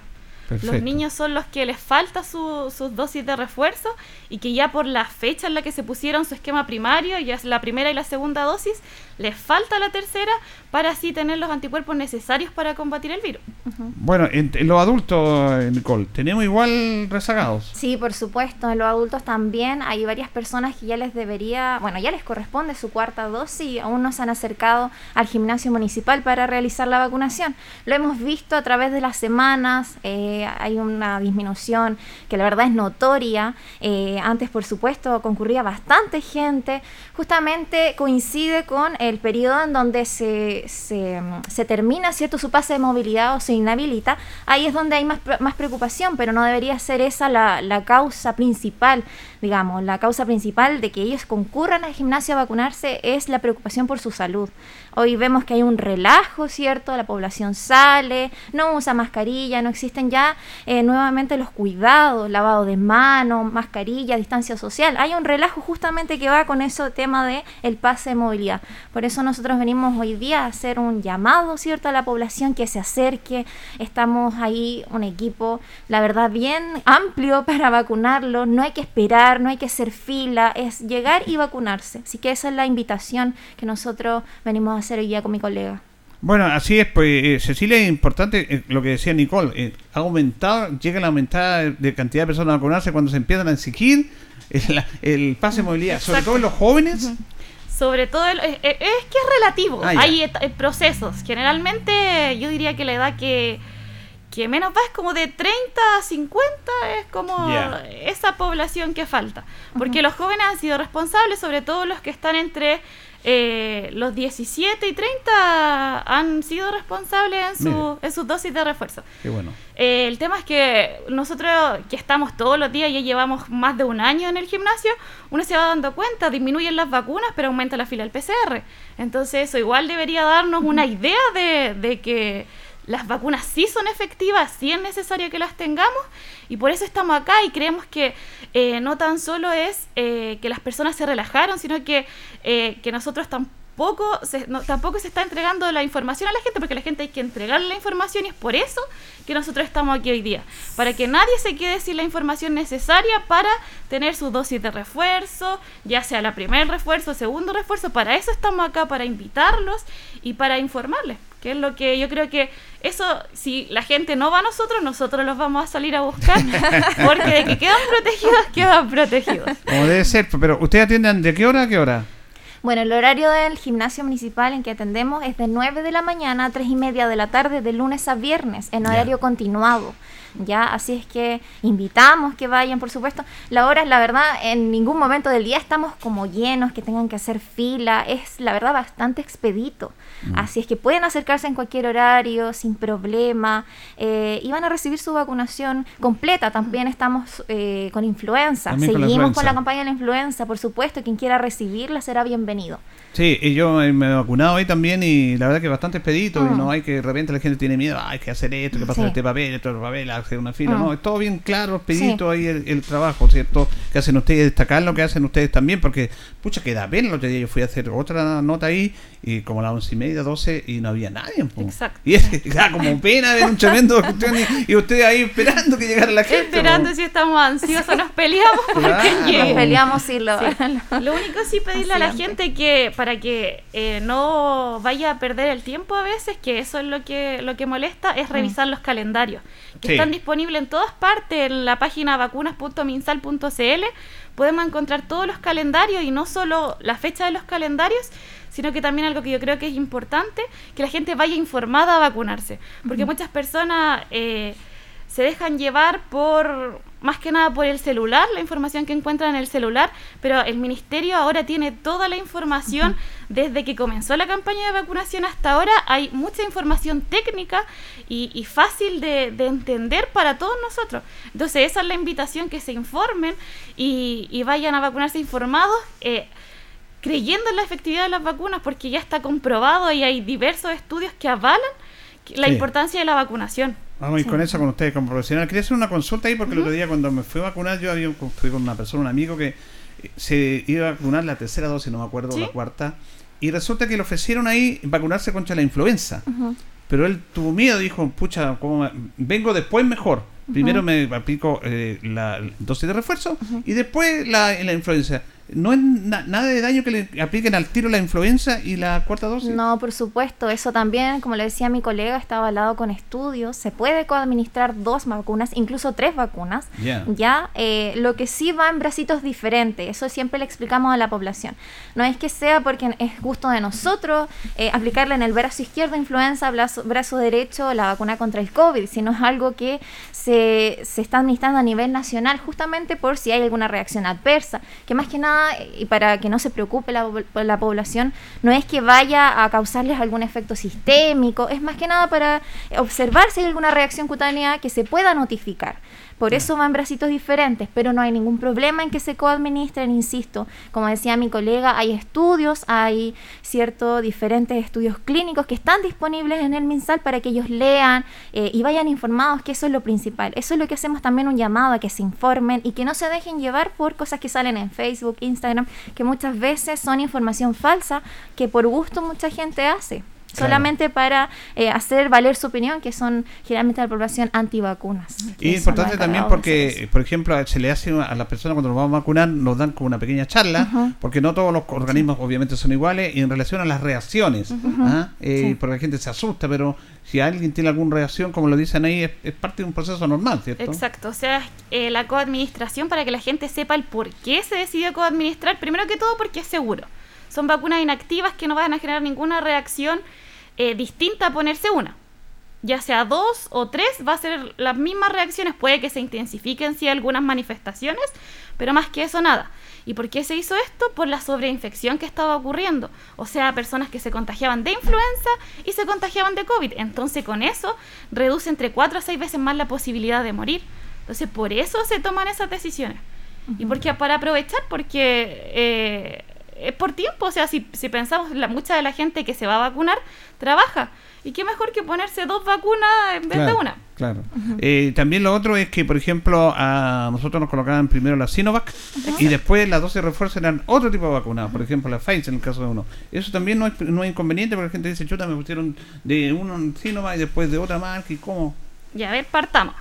Los niños son los que les falta su, sus dosis de refuerzo y que ya por la fecha en la que se pusieron su esquema primario, ya es la primera y la segunda dosis, les falta la tercera para así tener los anticuerpos necesarios para combatir el virus. Bueno, en, los adultos, Nicole, ¿tenemos igual rezagados? Sí, por supuesto, en los adultos también hay varias personas que ya les debería, bueno, ya les corresponde su cuarta dosis y aún no se han acercado al gimnasio municipal para realizar la vacunación. Lo hemos visto a través de las semanas, eh, hay una disminución que la verdad es notoria. Eh, antes, por supuesto, concurría bastante gente. Justamente coincide con el periodo en donde se, se, termina, ¿cierto?, su pase de movilidad o se inhabilita. Ahí es donde hay más, más preocupación, pero no debería ser esa la, la causa principal, digamos. La causa principal de que ellos concurran al gimnasio a vacunarse es la preocupación por su salud. Hoy vemos que hay un relajo, ¿cierto? La población sale, no usa mascarilla, no existen ya eh, nuevamente los cuidados, lavado de manos, mascarilla, distancia social. Hay un relajo justamente que va con ese tema de el pase de movilidad. Por eso nosotros venimos hoy día a hacer un llamado, ¿cierto? A la población que se acerque. Estamos ahí un equipo, la verdad, bien amplio para vacunarlo. No hay que esperar, no hay que hacer fila, es llegar y vacunarse. Así que esa es la invitación que nosotros venimos a hacer hoy día con mi colega. Bueno, así es, pues eh, Cecilia, es importante eh, lo que decía Nicole, eh, ha aumentado, llega la aumentada de cantidad de personas a vacunarse cuando se empiezan a exigir el, pase de movilidad, sobre todo en los jóvenes. Sobre todo, es, que es relativo, ah, hay procesos, generalmente yo diría que la edad que, que menos va es como de 30 a 50, es como esa población que falta, porque los jóvenes han sido responsables, sobre todo los que están entre eh, los 17 y 30 han sido responsables en, su, en sus dosis de refuerzo. Qué bueno. Eh, el tema es que nosotros que estamos todos los días, ya llevamos más de un año en el gimnasio, uno se va dando cuenta, disminuyen las vacunas, pero aumenta la fila del PCR. Entonces eso igual debería darnos una idea de, de que las vacunas sí son efectivas, sí es necesario que las tengamos y por eso estamos acá y creemos que eh, no tan solo es eh, que las personas se relajaron, sino que, eh, que nosotros tampoco se, tampoco se está entregando la información a la gente, porque la gente hay que entregarle la información y es por eso que nosotros estamos aquí hoy día, para que nadie se quede sin la información necesaria para tener su dosis de refuerzo, ya sea la primer refuerzo, segundo refuerzo, para eso estamos acá, para invitarlos y para informarles, que es lo que yo creo que eso, si la gente no va a nosotros, nosotros los vamos a salir a buscar, porque de que quedan protegidos, quedan protegidos. Como debe ser, pero ¿ustedes atienden de qué hora a qué hora? Bueno, el horario del gimnasio municipal en que atendemos es de 9 de la mañana a 3 y media de la tarde, de lunes a viernes, en horario continuado. ¿Ya? Así es que invitamos que vayan, por supuesto. La hora, la verdad, en ningún momento del día estamos como llenos, que tengan que hacer fila. Es, la verdad, bastante expedito. Mm. Así es que pueden acercarse en cualquier horario, sin problema, eh, y van a recibir su vacunación completa. También estamos eh, con influenza. También con la Seguimos con la campaña de la influenza, por supuesto. Quien quiera recibirla será bienvenido. Sí, y yo eh, me he vacunado hoy también y la verdad que bastante expedito. Y Mm. no hay que de repente la gente tiene miedo, "Ah, hay que hacer esto, que pasa Sí. este papel, este papel, hacer una fila. Mm. No, es todo bien claro, expedito ahí el, el trabajo, ¿cierto? Que hacen ustedes, destacar lo que hacen ustedes también, porque, pucha, que da pena. El otro día yo fui a hacer otra nota ahí y como a las once y media, doce, y no había nadie. po. Exacto. Y es da como pena ver un tremendo cuestión y, y ustedes ahí esperando que llegara la gente. Esperando po. si estamos ansiosos, nos peleamos porque Claro. llegue. Nos peleamos y lo... Sí. Lo único sí pedirle a la gente que para que eh, no vaya a perder el tiempo a veces, que eso es lo que lo que molesta, es revisar los calendarios, que Sí. están disponibles en todas partes en la página vacunas.minsal.cl. Podemos encontrar todos los calendarios y no solo la fecha de los calendarios, sino que también algo que yo creo que es importante, que la gente vaya informada a vacunarse, porque muchas personas eh, se dejan llevar por más que nada por el celular, la información que encuentran en el celular, pero el ministerio ahora tiene toda la información desde que comenzó la campaña de vacunación hasta ahora, hay mucha información técnica y, y fácil de, de entender para todos nosotros. Entonces esa es la invitación, que se informen y, y vayan a vacunarse informados. eh, creyendo en la efectividad de las vacunas, porque ya está comprobado y hay diversos estudios que avalan la Sí. importancia de la vacunación. Vamos a ir Sí. con eso con ustedes como profesional. Quería hacer una consulta ahí porque el otro día cuando me fui a vacunar yo había, fui con una persona, un amigo que eh, se iba a vacunar la tercera dosis, no me acuerdo, ¿Sí? la cuarta. Y resulta que le ofrecieron ahí vacunarse contra la influenza. Pero él tuvo miedo, dijo, pucha, ¿cómo vengo después mejor. Primero me aplico eh, la dosis de refuerzo y después la, la influenza. ¿No es na- nada de daño que le apliquen al tiro la influenza y la cuarta dosis? No, por supuesto, eso también, como le decía mi colega, está avalado con estudios. Se puede coadministrar dos vacunas, incluso tres vacunas. Ya. Ya, eh, lo que sí va en bracitos diferentes, eso siempre le explicamos a la población. No es que sea porque es gusto de nosotros eh, aplicarle en el brazo izquierdo influenza, brazo, brazo derecho la vacuna contra el COVID, sino es algo que se, se está administrando a nivel nacional justamente por si hay alguna reacción adversa, que más que nada, y para que no se preocupe la, la población, no es que vaya a causarles algún efecto sistémico, es más que nada para observar si hay alguna reacción cutánea que se pueda notificar. Por eso van bracitos diferentes, pero no hay ningún problema en que se coadministren, insisto. Como decía mi colega, hay estudios, hay cierto diferentes estudios clínicos que están disponibles en el MinSal para que ellos lean eh, y vayan informados, que eso es lo principal. Eso es lo que hacemos también un llamado a que se informen y que no se dejen llevar por cosas que salen en Facebook, Instagram, que muchas veces son información falsa que por gusto mucha gente hace. Claro. Solamente para eh, hacer valer su opinión, que son generalmente la población antivacunas. Y importante también porque, por ejemplo, se le hace a las personas cuando nos vamos a vacunar, nos dan como una pequeña charla, porque no todos los organismos obviamente son iguales, y en relación a las reacciones. ¿ah? Eh, Sí. porque la gente se asusta, pero si alguien tiene alguna reacción, como lo dicen ahí, es, es parte de un proceso normal, ¿cierto? Exacto, o sea, eh, la coadministración para que la gente sepa el por qué se decidió coadministrar, primero que todo porque es seguro. Son vacunas inactivas que no van a generar ninguna reacción eh, distinta a ponerse una. Ya sea dos o tres, va a ser las mismas reacciones, puede que se intensifiquen sí algunas manifestaciones, pero más que eso nada. ¿Y por qué se hizo esto? Por la sobreinfección que estaba ocurriendo. O sea, personas que se contagiaban de influenza y se contagiaban de COVID. Entonces, con eso reduce entre 4 a 6 veces más la posibilidad de morir. Entonces, por eso se toman esas decisiones. Y porque para aprovechar, porque eh, es por tiempo, o sea, si, si pensamos, la, mucha de la gente que se va a vacunar trabaja. Y qué mejor que ponerse dos vacunas en vez de una. Claro. Eh, también lo otro es que, por ejemplo, a nosotros nos colocaban primero la Sinovac y después las dosis de refuerzo eran otro tipo de vacuna, por ejemplo la Pfizer en el caso de uno. Eso también no es, no es inconveniente porque la gente dice, chuta, me pusieron de uno en Sinovac y después de otra marca y cómo. Ya, a ver, partamos.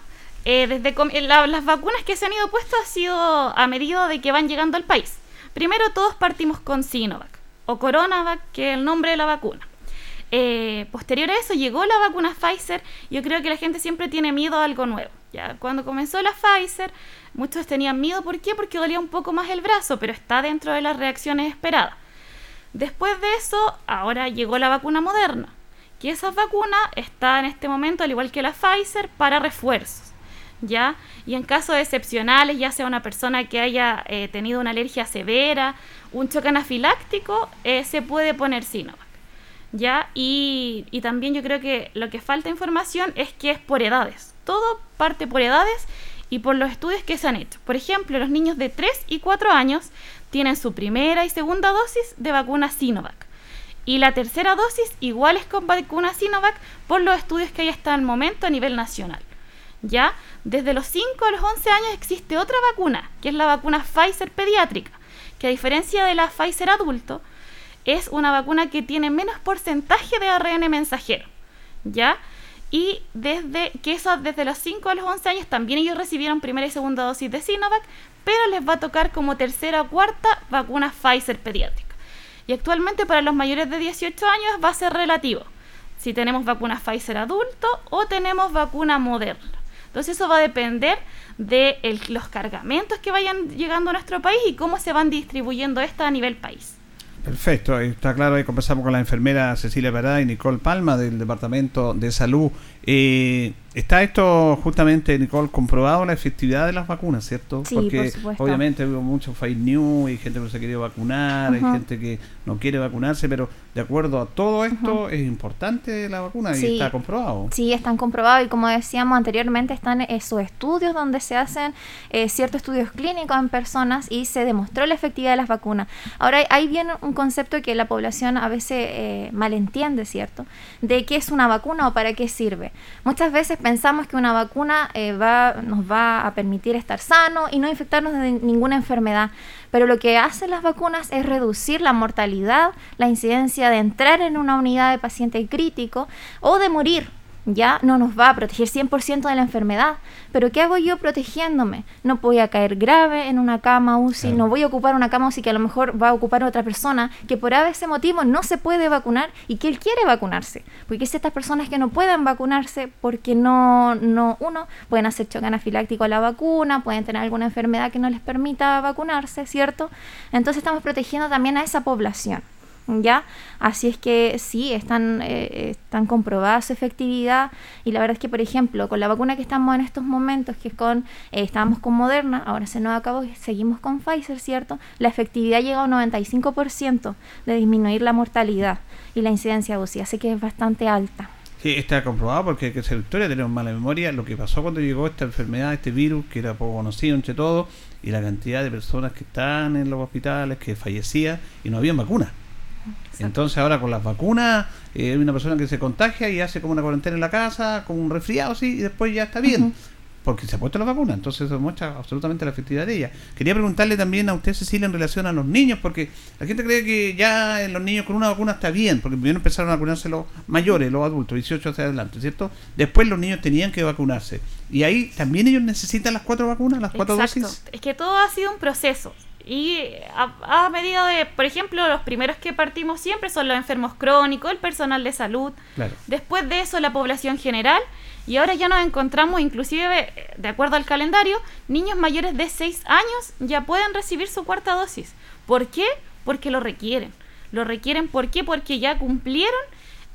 Eh, desde com- eh, la- las vacunas que se han ido puestas ha sido a medida de que van llegando al país. Primero todos partimos con Sinovac o Coronavac, que es el nombre de la vacuna. Eh, posterior a eso llegó la vacuna Pfizer. Yo creo que la gente siempre tiene miedo a algo nuevo. Ya cuando comenzó la Pfizer, muchos tenían miedo. ¿Por qué? Porque dolía un poco más el brazo, pero está dentro de las reacciones esperadas. Después de eso, ahora llegó la vacuna moderna, que esa vacuna está en este momento, al igual que la Pfizer, para refuerzos. ¿Ya? Y en casos excepcionales, ya sea una persona que haya eh, tenido una alergia severa, un choque anafiláctico, eh, se puede poner Sinovac. ¿Ya? Y, y también yo creo que lo que falta información es que es por edades. Todo parte por edades y por los estudios que se han hecho. Por ejemplo, los niños de 3 y 4 años tienen su primera y segunda dosis de vacuna Sinovac. Y la tercera dosis igual es con vacuna Sinovac por los estudios que hay hasta el momento a nivel nacional. ¿Ya? Desde los 5 a los 11 años existe otra vacuna, que es la vacuna Pfizer pediátrica, que a diferencia de la Pfizer adulto, es una vacuna que tiene menos porcentaje de ARN mensajero. ¿Ya? Y desde que eso desde los 5 a los 11 años también ellos recibieron primera y segunda dosis de Sinovac, pero les va a tocar como tercera o cuarta vacuna Pfizer pediátrica. Y actualmente para los mayores de 18 años va a ser relativo. Si tenemos vacuna Pfizer adulto o tenemos vacuna moderna. Entonces eso va a depender de los cargamentos que vayan llegando a nuestro país y cómo se van distribuyendo estas a nivel país. Perfecto, está claro, ahí conversamos con la enfermera Cecilia Parada y Nicole Palma del Departamento de Salud. Eh, está esto justamente, Nicole, comprobado la efectividad de las vacunas, ¿cierto? Sí, Porque por obviamente hubo mucho fake news, hay gente que no se quiere vacunar, Ujú. hay gente que no quiere vacunarse, pero de acuerdo a todo esto es importante la vacuna y está comprobado. Sí, están comprobados y como decíamos anteriormente están esos estudios donde se hacen eh, ciertos estudios clínicos en personas y se demostró la efectividad de las vacunas. Ahora hay- viene un concepto que la población a veces eh, malentiende, ¿cierto? De qué es una vacuna o para qué sirve. Muchas veces pensamos que una vacuna eh, va, nos va a permitir estar sano y no infectarnos de ninguna enfermedad. Pero lo que hacen las vacunas es reducir la mortalidad, la incidencia de entrar en una unidad de paciente crítico o de morir. Ya no nos va a proteger 100% de la enfermedad. Pero ¿qué hago yo protegiéndome? No voy a caer grave en una cama UCI, no voy a ocupar una cama UCI que a lo mejor va a ocupar otra persona que por ese motivo no se puede vacunar y que él quiere vacunarse. Porque es estas personas que no pueden vacunarse porque no, no, uno, pueden hacer choque anafiláctico a la vacuna, pueden tener alguna enfermedad que no les permita vacunarse, ¿cierto? Entonces estamos protegiendo también a esa población. ¿Ya? Así es que sí, están, eh, están comprobadas su efectividad y la verdad es que, por ejemplo, con la vacuna que estamos en estos momentos, que es con, eh, estábamos con Moderna, ahora se nos acabó seguimos con Pfizer, ¿cierto? La efectividad llega a un 95% de disminuir la mortalidad y la incidencia de UCI, así que es bastante alta. Sí, está comprobado porque hay que ser historia, tenemos mala memoria. Lo que pasó cuando llegó esta enfermedad, este virus, que era poco conocido entre todos, y la cantidad de personas que están en los hospitales, que fallecían y no habían vacunas. Entonces ahora con las vacunas, eh, hay una persona que se contagia y hace como una cuarentena en la casa, como un resfriado, sí, y después ya está bien. Porque se ha puesto la vacuna, entonces eso muestra absolutamente la efectividad de ella. Quería preguntarle también a usted, Cecilia, en relación a los niños, porque la gente cree que ya en los niños con una vacuna está bien, porque primero empezaron a vacunarse los mayores, los adultos, 18 hacia adelante, ¿cierto? Después los niños tenían que vacunarse. Y ahí también ellos necesitan las cuatro vacunas, las cuatro Exacto. dosis. Es que todo ha sido un proceso. Y a, a medida de, por ejemplo, los primeros que partimos siempre son los enfermos crónicos, el personal de salud. Claro. Después de eso la población general. Y ahora ya nos encontramos, inclusive, de acuerdo al calendario, niños mayores de 6 años ya pueden recibir su cuarta dosis. ¿Por qué? Porque lo requieren. Lo requieren, ¿por qué? Porque ya cumplieron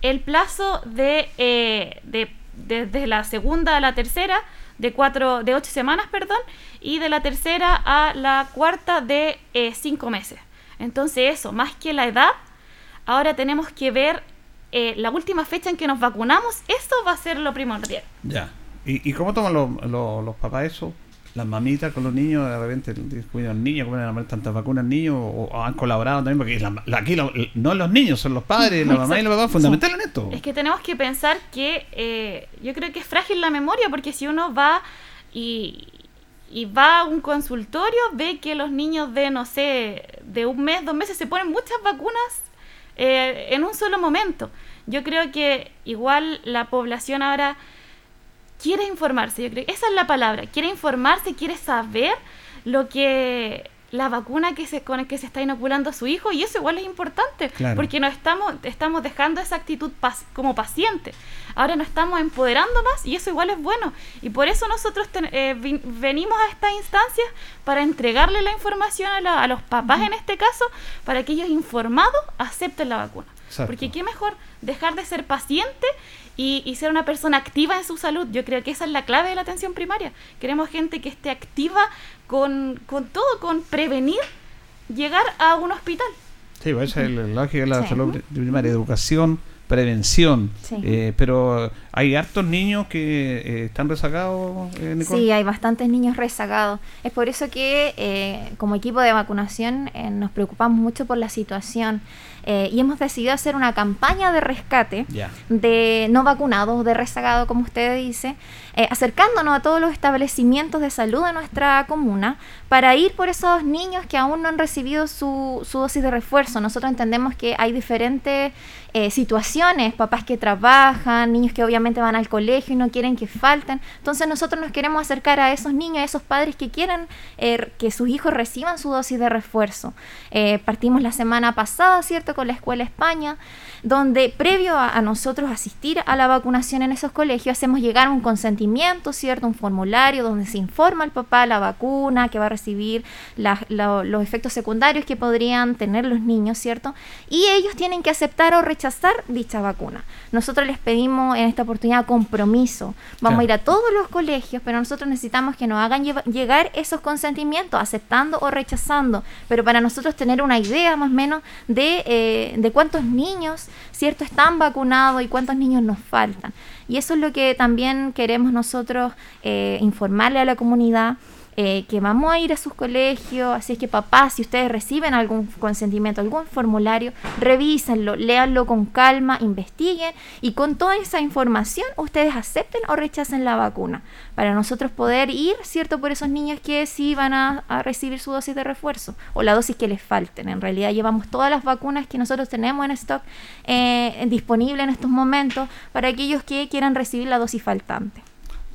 el plazo de, eh, de desde la segunda a la tercera de cuatro de ocho semanas perdón y de la tercera a la cuarta de eh, cinco meses entonces eso más que la edad ahora tenemos que ver eh, la última fecha en que nos vacunamos eso va a ser lo primordial Ya. ¿Y, y cómo toman los, los papás eso? Las mamitas con los niños, de repente cuidan niños, comen a poner tantas vacunas niños, o, o han colaborado también, porque la- la- aquí lo- no los niños, son los padres, la mamá y los papás, fundamental en esto. Es que tenemos que pensar que eh, yo creo que es frágil la memoria porque si uno va y, y va a un consultorio, ve que los niños de, no sé, de un mes, dos meses se ponen muchas vacunas eh, en un solo momento. Yo creo que igual la población ahora quiere informarse, yo creo esa es la palabra, quiere informarse, quiere saber lo que la vacuna que se con el que se está inoculando a su hijo y eso igual es importante Claro. porque nos estamos estamos dejando esa actitud pas- como paciente ahora nos estamos empoderando más y eso igual es bueno y por eso nosotros ten- eh, vin- venimos a esta instancia para entregarle la información a, la- a los papás en este caso para que ellos informados acepten la vacuna Exacto. porque qué mejor dejar de ser paciente y, y ser una persona activa en su salud. Yo creo que esa es la clave de la atención primaria. Queremos gente que esté activa con, con todo, con prevenir llegar a un hospital. Sí, pues esa es la lógica de la Sí. salud primaria, educación, prevención. Sí. Eh, pero hay hartos niños que eh, están rezagados, eh, Nicole. Sí, hay bastantes niños rezagados. Es por eso que eh, como equipo de vacunación eh, nos preocupamos mucho por la situación eh, y hemos decidido hacer una campaña de rescate de no vacunados, de rezagado, como usted dice, eh, acercándonos a todos los establecimientos de salud de nuestra comuna para ir por esos niños que aún no han recibido su, su dosis de refuerzo. Nosotros entendemos que hay diferentes eh, situaciones, papás que trabajan, niños que obviamente van al colegio y no quieren que falten. Entonces nosotros nos queremos acercar a esos niños, a esos padres que quieren eh, que sus hijos reciban su dosis de refuerzo. Partimos la semana pasada, ¿cierto?, con la Escuela España, donde previo a, a nosotros asistir a la vacunación en esos colegios, hacemos llegar un consentimiento, ¿cierto?, un formulario donde se informa al papá la vacuna, que va a recibir la- la- los efectos secundarios que podrían tener los niños, ¿cierto? Y ellos tienen que aceptar o rechazar dicha vacuna. Nosotros les pedimos en esta oportunidad compromiso. Vamos Claro. a ir a todos los colegios, pero nosotros necesitamos que nos hagan llegar esos consentimientos, aceptando o rechazando, pero para nosotros tener una idea más o menos de, eh, de cuántos niños, ¿cierto?, están vacunados y cuántos niños nos faltan. Y eso es lo que también queremos nosotros eh, informarle a la comunidad. Eh, que vamos a ir a sus colegios, así es que papás, si ustedes reciben algún consentimiento, algún formulario, revísenlo, léanlo con calma, investiguen y con toda esa información ustedes acepten o rechacen la vacuna para nosotros poder ir, ¿cierto?, por esos niños que sí van a, recibir su dosis de refuerzo o la dosis que les falten. En realidad llevamos todas las vacunas que nosotros tenemos en stock eh, disponible en estos momentos para aquellos que quieran recibir la dosis faltante.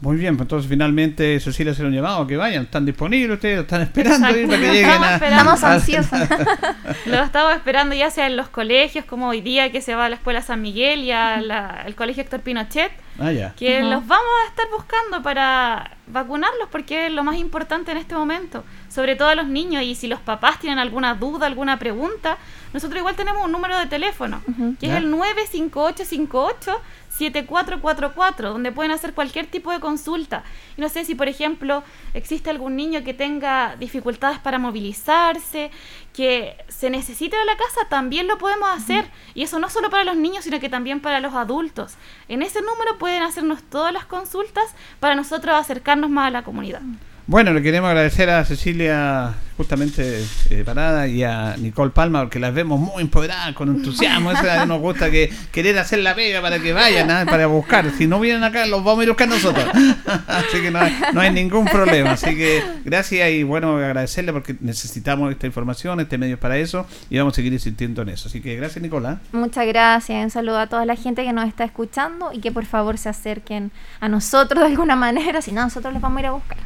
Muy bien, pues entonces finalmente Cecilia se lo han llamado, que vayan, están disponibles ustedes, están esperando para que lleguen Estamos a... esperando. a- Lo estamos esperando ya sea en los colegios, como hoy día que se va a la Escuela San Miguel y al Colegio Héctor Pinochet, Ah, ya. que los vamos a estar buscando para vacunarlos porque es lo más importante en este momento, sobre todo a los niños y si los papás tienen alguna duda, alguna pregunta, nosotros igual tenemos un número de teléfono, que Ya. es el 95858 7444, donde pueden hacer cualquier tipo de consulta. Y no sé si, por ejemplo, existe algún niño que tenga dificultades para movilizarse, que se necesite de la casa, también lo podemos hacer. Y eso no solo para los niños, sino que también para los adultos. En ese número pueden hacernos todas las consultas para nosotros acercarnos más a la comunidad. Bueno, le queremos agradecer a Cecilia justamente eh, Parada y a Nicole Palma porque las vemos muy empoderadas, con entusiasmo. Eso nos gusta que querer hacer la pega para que vayan, ¿ah? para buscar. Si no vienen acá, los vamos a ir a buscar nosotros. Así que no hay, no hay ningún problema. Así que gracias y bueno, agradecerle porque necesitamos esta información, este medio es para eso y vamos a seguir insistiendo en eso. Así que gracias, Nicolás. Muchas gracias. Un saludo a toda la gente que nos está escuchando y que por favor se acerquen a nosotros de alguna manera, si no, nosotros les vamos a ir a buscar.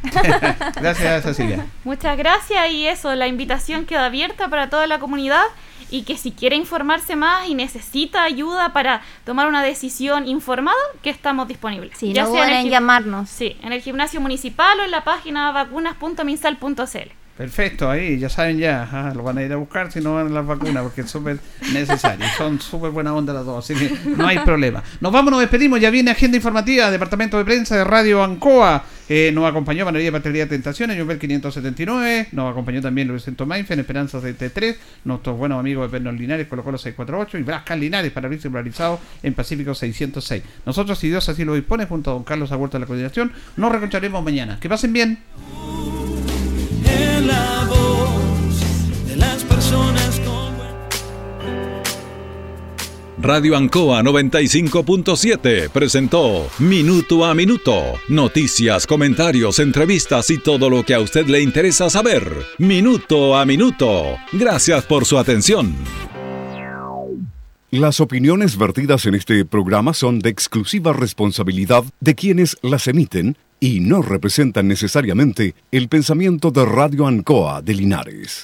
Gracias, Cecilia. Muchas gracias y eso, la invitación queda abierta para toda la comunidad y que si quiere informarse más y necesita ayuda para tomar una decisión informada, que estamos disponibles. Sí, no duden en llamarnos. Sí, en el gimnasio municipal o en la página vacunas.minsal.cl. Perfecto, ahí ya saben ya, ajá, lo van a ir a buscar si no van las vacunas porque es súper necesario, son súper buena onda las dos, así que no hay problema. Nos vamos, nos despedimos, ya viene agenda informativa, Departamento de Prensa de Radio Ancoa, eh, nos acompañó María Patria Tentaciones, Jumbel 579, nos acompañó también Luis Maife en Esperanza 73, nuestros buenos amigos de Pernos Linares, Colo Colo 648 y Blascan Linares para abrirse polarizado en Pacífico 606. Nosotros, si Dios así lo dispone, junto a don Carlos Agüerta de la coordinación, nos reencontraremos mañana. Que pasen bien la voz de las personas con. Radio Ancoa 95.7 presentó Minuto a Minuto. Noticias, comentarios, entrevistas y todo lo que a usted le interesa saber. Minuto a Minuto. Gracias por su atención. Las opiniones vertidas en este programa son de exclusiva responsabilidad de quienes las emiten y no representan necesariamente el pensamiento de Radio Ancoa de Linares.